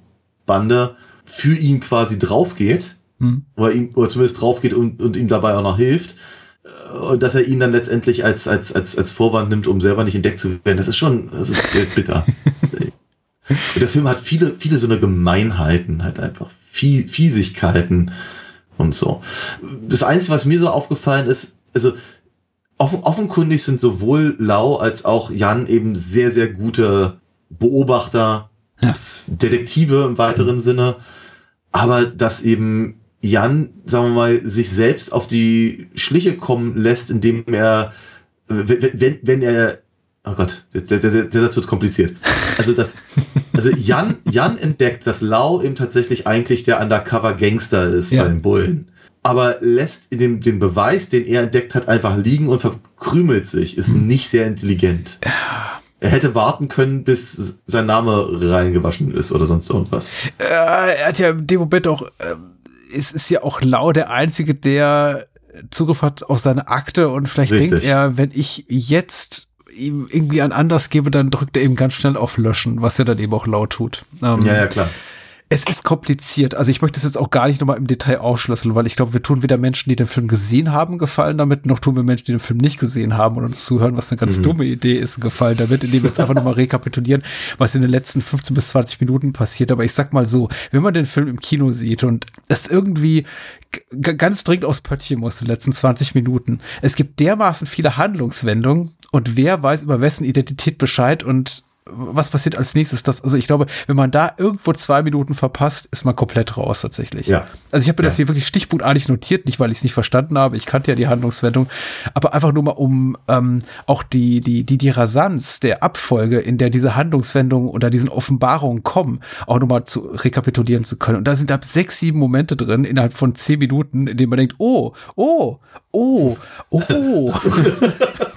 Bande, für ihn quasi draufgeht. Hm. Oder, ihm, oder zumindest draufgeht und, und ihm dabei auch noch hilft. Und dass er ihn dann letztendlich als, als, als, als Vorwand nimmt, um selber nicht entdeckt zu werden, das ist schon, das ist bitter. <laughs> und der Film hat viele, viele so eine Gemeinheiten, halt einfach Vie Fiesigkeiten und so. Das Einzige, was mir so aufgefallen ist, also offen, offenkundig sind sowohl Lau als auch Jan eben sehr, sehr gute Beobachter, ja. Detektive im weiteren. Sinne. Aber dass eben Jan, sagen wir mal, sich selbst auf die Schliche kommen lässt, indem er, wenn, wenn er, oh Gott, der, der, der Satz wird kompliziert. Also das, <laughs> also Jan, Jan entdeckt, dass Lau eben tatsächlich eigentlich der Undercover-Gangster ist ja. beim Bullen aber lässt den, den Beweis, den er entdeckt hat, einfach liegen und verkrümelt sich, ist hm. nicht sehr intelligent. Er hätte warten können, bis sein Name reingewaschen ist oder sonst irgendwas. Äh, er hat ja in dem Moment auch, äh, es ist ja auch Lau der Einzige, der Zugriff hat auf seine Akte und vielleicht Richtig. denkt er, wenn ich jetzt ihm irgendwie an anders gebe, dann drückt er eben ganz schnell auf Löschen, was er dann eben auch laut tut. Ähm, ja, ja, klar. Es ist kompliziert. Also ich möchte es jetzt auch gar nicht nochmal im Detail aufschlüsseln, weil ich glaube, wir tun weder Menschen, die den Film gesehen haben, gefallen damit, noch tun wir Menschen, die den Film nicht gesehen haben und uns zuhören, was eine ganz mhm. dumme Idee ist, gefallen damit, indem wir jetzt einfach nochmal rekapitulieren, was in den letzten 15 bis 20 Minuten passiert. Aber ich sag mal so, wenn man den Film im Kino sieht und es irgendwie ganz dringend aufs Pöttchen muss in den letzten 20 Minuten, es gibt dermaßen viele Handlungswendungen und wer weiß über wessen Identität Bescheid und was passiert als nächstes? Das, also ich glaube, wenn man da irgendwo zwei Minuten verpasst, ist man komplett raus tatsächlich. Ja. Also ich habe mir ja. das hier wirklich stichpunktartig notiert, nicht weil ich es nicht verstanden habe, ich kannte ja die Handlungswendung, aber einfach nur mal um ähm, auch die, die, die, die Rasanz der Abfolge, in der diese Handlungswendungen oder diesen Offenbarungen kommen, auch nochmal zu rekapitulieren zu können. Und da sind ab sechs, sieben Momente drin, innerhalb von zehn Minuten, in denen man denkt, oh, oh, oh, oh. <laughs>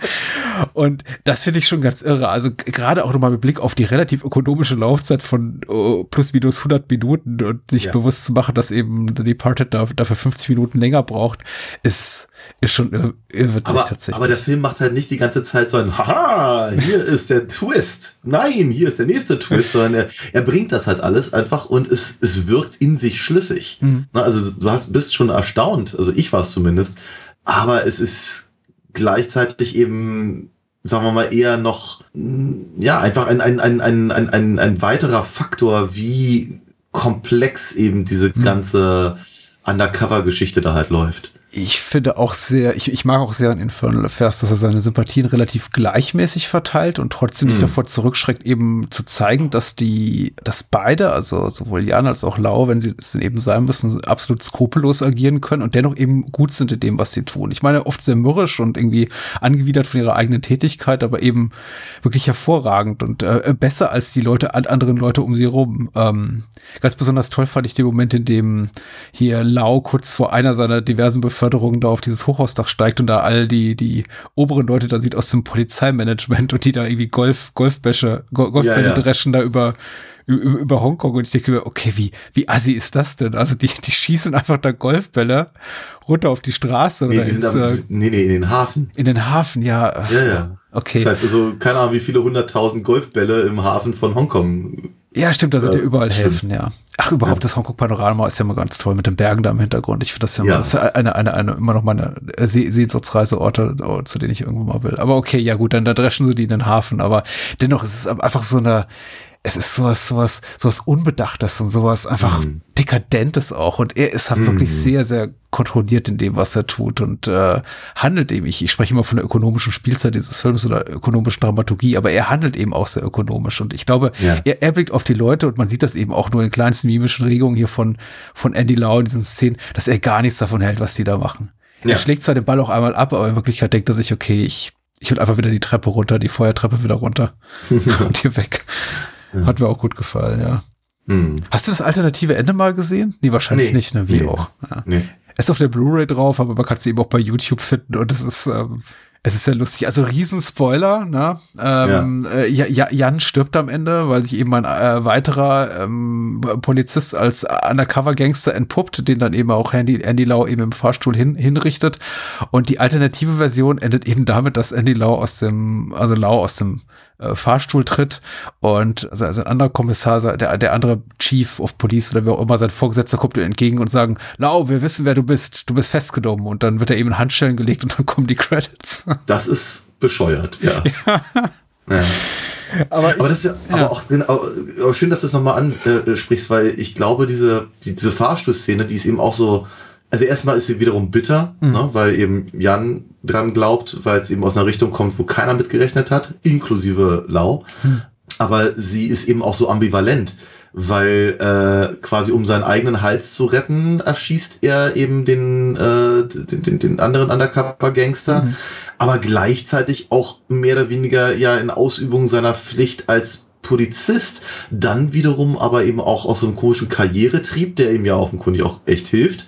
Und das finde ich schon ganz irre. Also gerade auch nochmal mit Blick auf die relativ ökonomische Laufzeit von oh, plus minus 100 Minuten und sich ja. bewusst zu machen, dass eben The Departed dafür 50 Minuten länger braucht, ist ist schon irrwitzig aber, tatsächlich. Aber der Film macht halt nicht die ganze Zeit so ein Haha, hier <laughs> ist der Twist. Nein, hier ist der nächste Twist, sondern er, er bringt das halt alles einfach und es, es wirkt in sich schlüssig. Mhm. Also du hast, bist schon erstaunt, also ich war es zumindest, aber es ist gleichzeitig eben sagen wir mal, eher noch, ja, einfach ein, ein, ein, ein, ein, ein, ein weiterer Faktor, wie komplex eben diese hm. ganze Undercover-Geschichte da halt läuft ich finde auch sehr, ich, ich mag auch sehr an Infernal Affairs, dass er seine Sympathien relativ gleichmäßig verteilt und trotzdem nicht mhm. davor zurückschreckt, eben zu zeigen, dass die, dass beide, also sowohl Jan als auch Lau, wenn sie es denn eben sein müssen, absolut skrupellos agieren können und dennoch eben gut sind in dem, was sie tun. Ich meine, oft sehr mürrisch und irgendwie angewidert von ihrer eigenen Tätigkeit, aber eben wirklich hervorragend und äh, besser als die Leute, anderen Leute um sie rum. Ähm, ganz besonders toll fand ich den Moment, in dem hier Lau kurz vor einer seiner diversen Befehle Beförderung da auf dieses Hochhausdach steigt und da all die, die oberen Leute da sieht aus dem Polizeimanagement und die da irgendwie Golf, Golfbäsche, Golfbälle ja, ja. dreschen da über, über Hongkong und ich denke mir, okay, wie, wie assi ist das denn? Also die, die schießen einfach da Golfbälle runter auf die Straße nee, oder ins, äh, nee, nee, in den Hafen. In den Hafen, ja. Ja, ja. Okay. Das heißt also, keine Ahnung, wie viele hunderttausend Golfbälle im Hafen von Hongkong ja, stimmt, da sind ja überall Häfen, ja. Ach, überhaupt, ja. das Hongkong-Panorama ist ja immer ganz toll mit den Bergen da im Hintergrund. Ich finde das ja, ja. Immer, das eine, eine, eine, immer noch meine Sehnsuchtsreiseorte, zu denen ich irgendwo mal will. Aber okay, ja gut, dann da dreschen sie die in den Hafen. Aber dennoch ist es einfach so eine, es ist sowas, sowas, sowas Unbedachtes und sowas einfach mhm. Dekadentes auch. Und er ist halt mhm. wirklich sehr, sehr kontrolliert in dem, was er tut und äh, handelt eben. Ich, ich spreche immer von der ökonomischen Spielzeit dieses Films oder ökonomischen Dramaturgie, aber er handelt eben auch sehr ökonomisch. Und ich glaube, ja. er, er blickt auf die Leute und man sieht das eben auch nur in kleinsten mimischen Regungen hier von, von Andy Lau in diesen Szenen, dass er gar nichts davon hält, was die da machen. Ja. Er schlägt zwar den Ball auch einmal ab, aber in Wirklichkeit denkt er sich, okay, ich, ich will einfach wieder die Treppe runter, die Feuertreppe wieder runter <laughs> und hier weg. Ja. Hat mir auch gut gefallen, ja. Hm. Hast du das alternative Ende mal gesehen? Nee, wahrscheinlich nee, nicht, ne? Wie nee, auch. Ja. Nee. ist auf der Blu-ray drauf, aber man kann es eben auch bei YouTube finden und es ist, ähm, es ist ja lustig. Also Riesenspoiler, ne? Ähm, ja. Äh, Jan stirbt am Ende, weil sich eben ein äh, weiterer ähm, Polizist als Undercover-Gangster entpuppt, den dann eben auch Andy, Andy Lau eben im Fahrstuhl hin, hinrichtet. Und die alternative Version endet eben damit, dass Andy Lau aus dem, also Lau aus dem äh, Fahrstuhl tritt und sein anderer Kommissar, der, der andere Chief of Police oder wer auch immer, sein Vorgesetzter kommt ihm entgegen und sagen, Lau, wir wissen, wer du bist, du bist festgenommen und dann wird er eben in Handschellen gelegt und dann kommen die Credits. <laughs> Das ist bescheuert, ja. ja. ja. Aber, aber, das ist ja, ja. aber auch, aber schön, dass du es nochmal ansprichst, weil ich glaube, diese, diese Fahrstuhlszene, die ist eben auch so, also erstmal ist sie wiederum bitter, mhm. ne, weil eben Jan dran glaubt, weil es eben aus einer Richtung kommt, wo keiner mitgerechnet hat, inklusive Lau. Mhm. Aber sie ist eben auch so ambivalent, weil äh, quasi um seinen eigenen Hals zu retten, erschießt er eben den, äh, den, den, den anderen Undercover-Gangster, mhm. aber gleichzeitig auch mehr oder weniger ja in Ausübung seiner Pflicht als Polizist, dann wiederum aber eben auch aus so einem komischen Karrieretrieb, der ihm ja offenkundig auch echt hilft,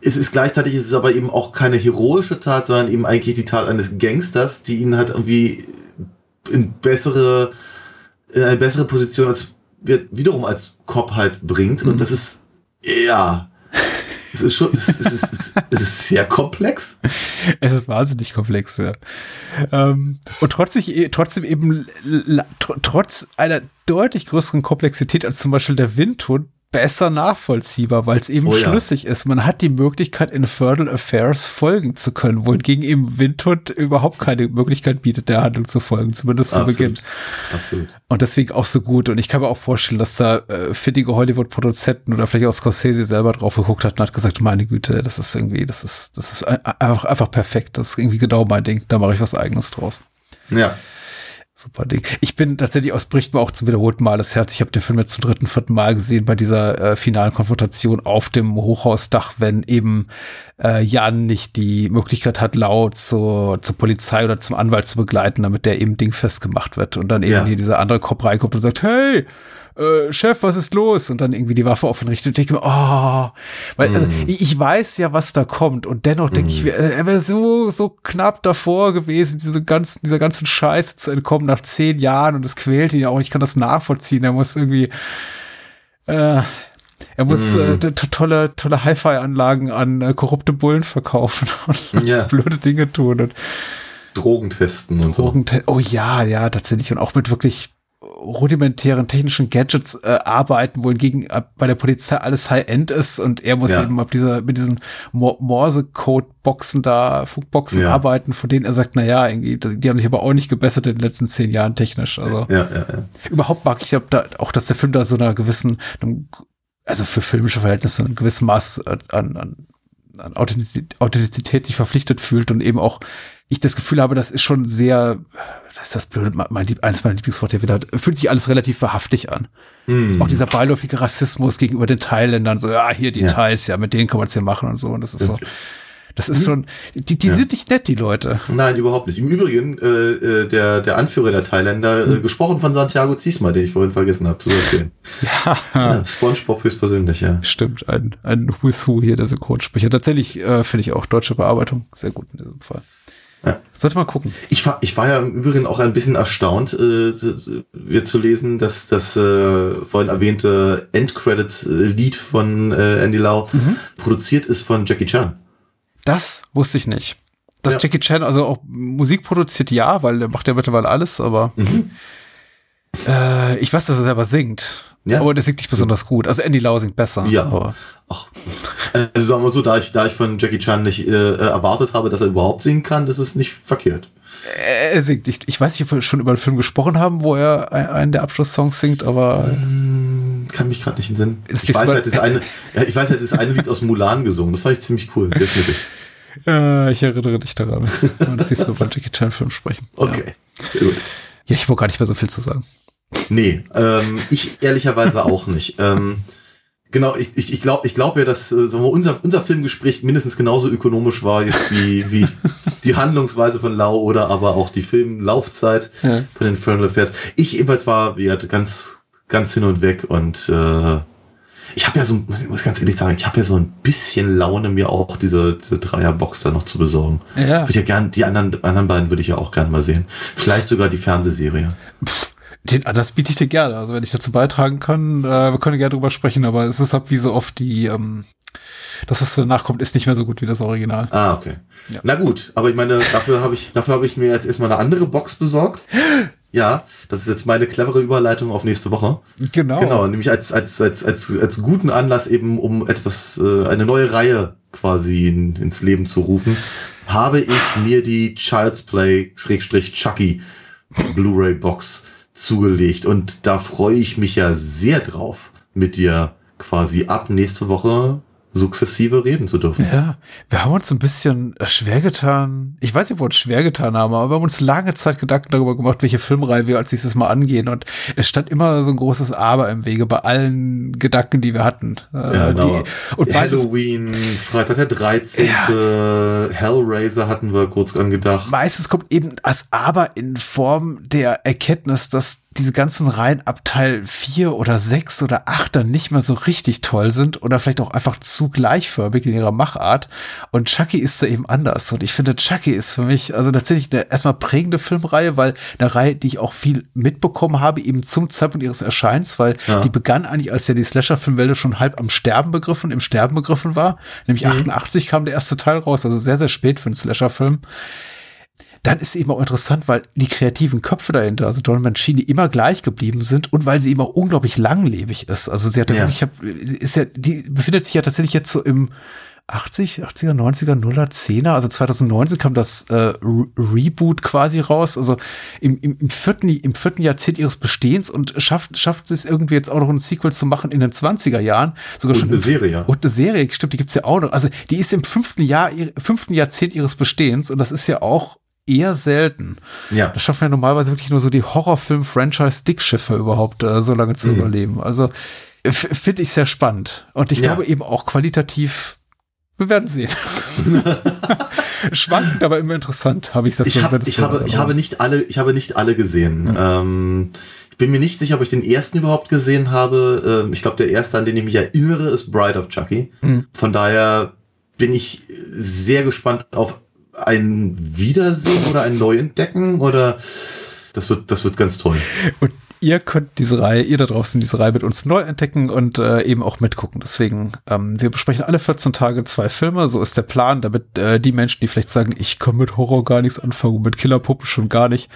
es ist gleichzeitig ist es aber eben auch keine heroische Tat, sondern eben eigentlich die Tat eines Gangsters, die ihn halt irgendwie in bessere, in eine bessere Position als wiederum als Cop halt bringt. Mhm. Und das ist ja. Es ist schon, es ist, es ist, es ist sehr komplex. Es ist wahnsinnig komplex, ja. Ähm, und trotzdem, trotzdem eben, trotz einer deutlich größeren Komplexität als zum Beispiel der Windhund, besser nachvollziehbar, weil es eben oh, schlüssig ja. ist. Man hat die Möglichkeit, Infernal Affairs folgen zu können, wohingegen eben Windhund überhaupt keine Möglichkeit bietet, der Handlung zu folgen, zumindest Absolut. zu Beginn. Absolut. Und deswegen auch so gut. Und ich kann mir auch vorstellen, dass da äh, findige Hollywood-Produzenten oder vielleicht auch Scorsese selber drauf geguckt hat und hat gesagt, meine Güte, das ist irgendwie, das ist, das ist einfach, einfach perfekt. Das ist irgendwie genau mein Ding. Da mache ich was eigenes draus. Ja. Super Ding. Ich bin tatsächlich aus bricht mir auch zum wiederholten Mal das Herz. Ich habe den Film jetzt zum dritten, vierten Mal gesehen bei dieser äh, finalen Konfrontation auf dem Hochhausdach, wenn eben äh, Jan nicht die Möglichkeit hat, laut zur, zur Polizei oder zum Anwalt zu begleiten, damit der eben Ding festgemacht wird. Und dann eben ja. hier dieser andere Cop reinkommt und sagt, hey, äh, Chef, was ist los? Und dann irgendwie die Waffe auf ihn richtet und denke mir, oh, weil also, Mm. ich, ich weiß ja, was da kommt und dennoch denke ich, mir, äh, er wäre so, so knapp davor gewesen, diese ganzen, dieser ganzen Scheiße zu entkommen nach zehn Jahren und das quält ihn ja auch. Ich kann das nachvollziehen. Er muss irgendwie, äh, er muss Mm. äh, to- tolle, tolle Hi-Fi-Anlagen an äh, korrupte Bullen verkaufen <laughs> und Ja. blöde Dinge tun und Drogen testen und so. Drogente oh ja, ja, tatsächlich. Und auch mit wirklich rudimentären technischen Gadgets äh, arbeiten, wohingegen äh, bei der Polizei alles High-End ist und er muss Ja. eben ab dieser, mit diesen Mo- Morse-Code-Boxen da, Funkboxen Ja. arbeiten, von denen er sagt, na ja, irgendwie, die haben sich aber auch nicht gebessert in den letzten zehn Jahren technisch. Also Ja, ja, ja. überhaupt mag ich da auch, dass der Film da so einer gewissen, einem, also für filmische Verhältnisse ein gewisses Maß an, an, an Authentizität, Authentizität sich verpflichtet fühlt und eben auch ich das Gefühl habe, das ist schon sehr, das ist das blöde, mein, eines meiner Lieblingsworte wieder, fühlt sich alles relativ wahrhaftig an. Hm. Auch dieser beiläufige Rassismus gegenüber den Thailändern, so, ja, hier die Ja. Thais, ja, mit denen kann man es ja machen und so. Und das ist so, Das- ist schon, die, die Ja. sind nicht nett, die Leute. Nein, überhaupt nicht. Im Übrigen, äh, äh, der, der Anführer der Thailänder, Hm. äh, gesprochen von Santiago Ziesma, den ich vorhin vergessen habe zu erzählen. Ja, Ja, Spongebob höchstpersönlich, ja. stimmt, ein, ein Who's Who hier, der Synchronsprecher. Tatsächlich äh, finde ich auch deutsche Bearbeitung sehr gut in diesem Fall. Ja. Sollte mal gucken. Ich war, ich war ja im Übrigen auch ein bisschen erstaunt, äh, zu- zu- lesen, dass das äh, vorhin erwähnte Endcredit-Lied von äh, Andy Lau Mhm. produziert ist von Jackie Chan. Das wusste ich nicht. Dass Ja. Jackie Chan also auch Musik produziert, ja, weil er macht ja mittlerweile alles, aber Mhm. äh, ich weiß, dass er selber singt. Ja. Aber der singt nicht besonders gut. Also Andy Lau singt besser. Ja. Aber Ach, also sagen wir so, da ich, da ich von Jackie Chan nicht äh, erwartet habe, dass er überhaupt singen kann, ist es nicht verkehrt. er, er singt. Ich, ich weiß nicht, ob wir schon über einen Film gesprochen haben, wo er ein- einen der Abschlusssongs singt, aber Hm, Kann mich gerade nicht in den Sinn. Ist Ich weiß, halt, das eine, <laughs> ja, ich weiß halt, das eine Lied aus Mulan gesungen. Das fand ich ziemlich cool. Sehr schnittig. äh, ich erinnere dich daran. Und das nächste Mal beim Jackie Chan Film sprechen. Okay. Sehr gut. Ja, ich wollte gar nicht mehr so viel zu sagen. Nee, ähm, ich ehrlicherweise auch nicht. Ähm, genau, ich, ich, ich glaube ich glaub ja, dass äh, unser, unser Filmgespräch mindestens genauso ökonomisch war jetzt wie, <laughs> wie die Handlungsweise von Lau oder aber auch die Filmlaufzeit Ja. von Infernal Affairs. Ich ebenfalls war wie gesagt, ganz, ganz hin und weg und äh, ich habe ja so, muss ganz ehrlich sagen, ich habe ja so ein bisschen Laune, mir auch diese, diese Dreierbox da noch zu besorgen. Ja. Würde ja gern, die anderen, anderen beiden würde ich ja auch gern mal sehen. Vielleicht sogar die Fernsehserie. Den anders biete ich dir gerne. Also wenn ich dazu beitragen kann, äh, wir können gerne drüber sprechen, aber es ist halt wie so oft die, ähm, das, was danach kommt, ist nicht mehr so gut wie das Original. Ah, okay. Ja. Na gut, aber ich meine, dafür habe ich, dafür habe ich mir jetzt erstmal eine andere Box besorgt. <gasps> Ja, das ist jetzt meine clevere Überleitung auf nächste Woche. Genau. Genau, nämlich als, als, als, als, als guten Anlass eben, um etwas, äh, eine neue Reihe quasi in, ins Leben zu rufen, habe ich mir die Child's Play Schrägstrich Chucky Blu-ray Box zugelegt. Und da freue ich mich ja sehr drauf, mit dir quasi ab nächste Woche sukzessive reden zu dürfen. Ja, wir haben uns ein bisschen äh, schwer getan. Ich weiß nicht, ob wir uns schwer getan haben, aber wir haben uns lange Zeit Gedanken darüber gemacht, welche Filmreihe wir als nächstes mal angehen. Und es stand immer so ein großes Aber im Wege bei allen Gedanken, die wir hatten. Äh, Ja, genau. die, und Halloween, Freitag der 13. Hellraiser hatten wir kurz angedacht. meistens kommt eben das Aber in Form der Erkenntnis, dass diese ganzen Reihen ab Teil 4 oder 6 oder 8 dann nicht mehr so richtig toll sind oder vielleicht auch einfach zu gleichförmig in ihrer Machart. Und Chucky ist da eben anders. Und ich finde, Chucky ist für mich also tatsächlich eine erstmal prägende Filmreihe, weil eine Reihe, die ich auch viel mitbekommen habe, eben zum Zeitpunkt ihres Erscheins, weil Ja. die begann eigentlich, als ja die Slasher-Filmwelle schon halb am Sterben begriffen, im Sterben begriffen war. Nämlich 88 kam der erste Teil raus, also sehr, sehr spät für einen Slasher-Film dann ist eben auch interessant, weil die kreativen Köpfe dahinter, also Don Mancini, immer gleich geblieben sind und weil sie eben auch unglaublich langlebig ist. Also sie hat ja Ja. wirklich, ich hab, ist ja, die befindet sich ja tatsächlich jetzt so im 80, 80er, 90er, 0er, 10er, also 2019 kam das äh, Re Reboot quasi raus, also im, im, im, vierten, im vierten Jahrzehnt ihres Bestehens und schafft, schafft es irgendwie jetzt auch noch ein Sequel zu machen in den 20er Jahren. Sogar Und schon eine Serie. Und eine Serie, stimmt, die gibt's ja auch noch. Also die ist im fünften Jahr, fünften Jahrzehnt ihres Bestehens und das ist ja auch eher selten. Ja. Das schaffen ja normalerweise wirklich nur so die Horrorfilm-Franchise-Dickschiffe überhaupt äh, so lange zu überleben. Also finde ich sehr spannend. Und ich Ja. glaube eben auch qualitativ, wir werden sehen. <laughs> Schwankend, aber immer interessant, habe ich das Ich, so- hab, das ich, so- habe, ich habe nicht alle, ich habe nicht alle gesehen. Hm. Ähm, bin mir nicht sicher, ob ich den ersten überhaupt gesehen habe. Ähm, ich glaube, der erste, an den ich mich erinnere, ist Bride of Chucky. Mhm. Von daher bin ich sehr gespannt auf ein Wiedersehen oder ein Neuentdecken oder das wird, das wird ganz toll. Und ihr könnt diese Reihe, ihr da draußen diese Reihe mit uns neu entdecken und äh, eben auch mitgucken. Deswegen, ähm, wir besprechen alle 14 Tage zwei Filme, so ist der Plan, damit äh, die Menschen, die vielleicht sagen, ich kann mit Horror gar nichts anfangen, mit Killerpuppen schon gar nicht.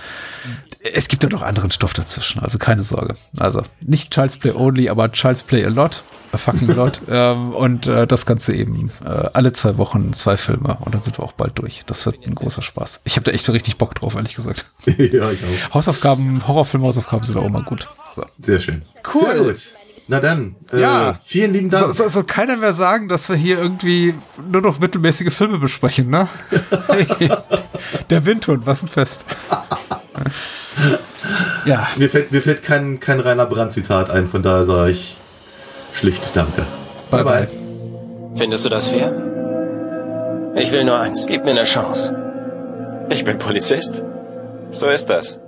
Es gibt ja noch anderen Stoff dazwischen, also keine Sorge. Also nicht Child's Play only, aber Child's Play a lot fucking lot. <laughs> ähm, und äh, das Ganze eben äh, alle zwei Wochen zwei Filme und dann sind wir auch bald durch. Das wird ein großer Spaß. Ich habe da echt so richtig Bock drauf, ehrlich gesagt. <laughs> ja, ich auch. Hausaufgaben, Horrorfilm-Hausaufgaben sind auch immer gut. So. Sehr schön. Cool. Sehr gut. Na dann, äh, ja. vielen lieben Dank. Soll so, so keiner mehr sagen, dass wir hier irgendwie nur noch mittelmäßige Filme besprechen, ne? hey, <laughs> der Windhund, was ein Fest. ja. Mir fällt, mir fällt kein, kein reiner Brandzitat ein, von daher sage ich Schlicht danke. Bye bye. Findest du das fair? Ich will nur eins. Gib mir eine Chance. Ich bin Polizist. So ist das.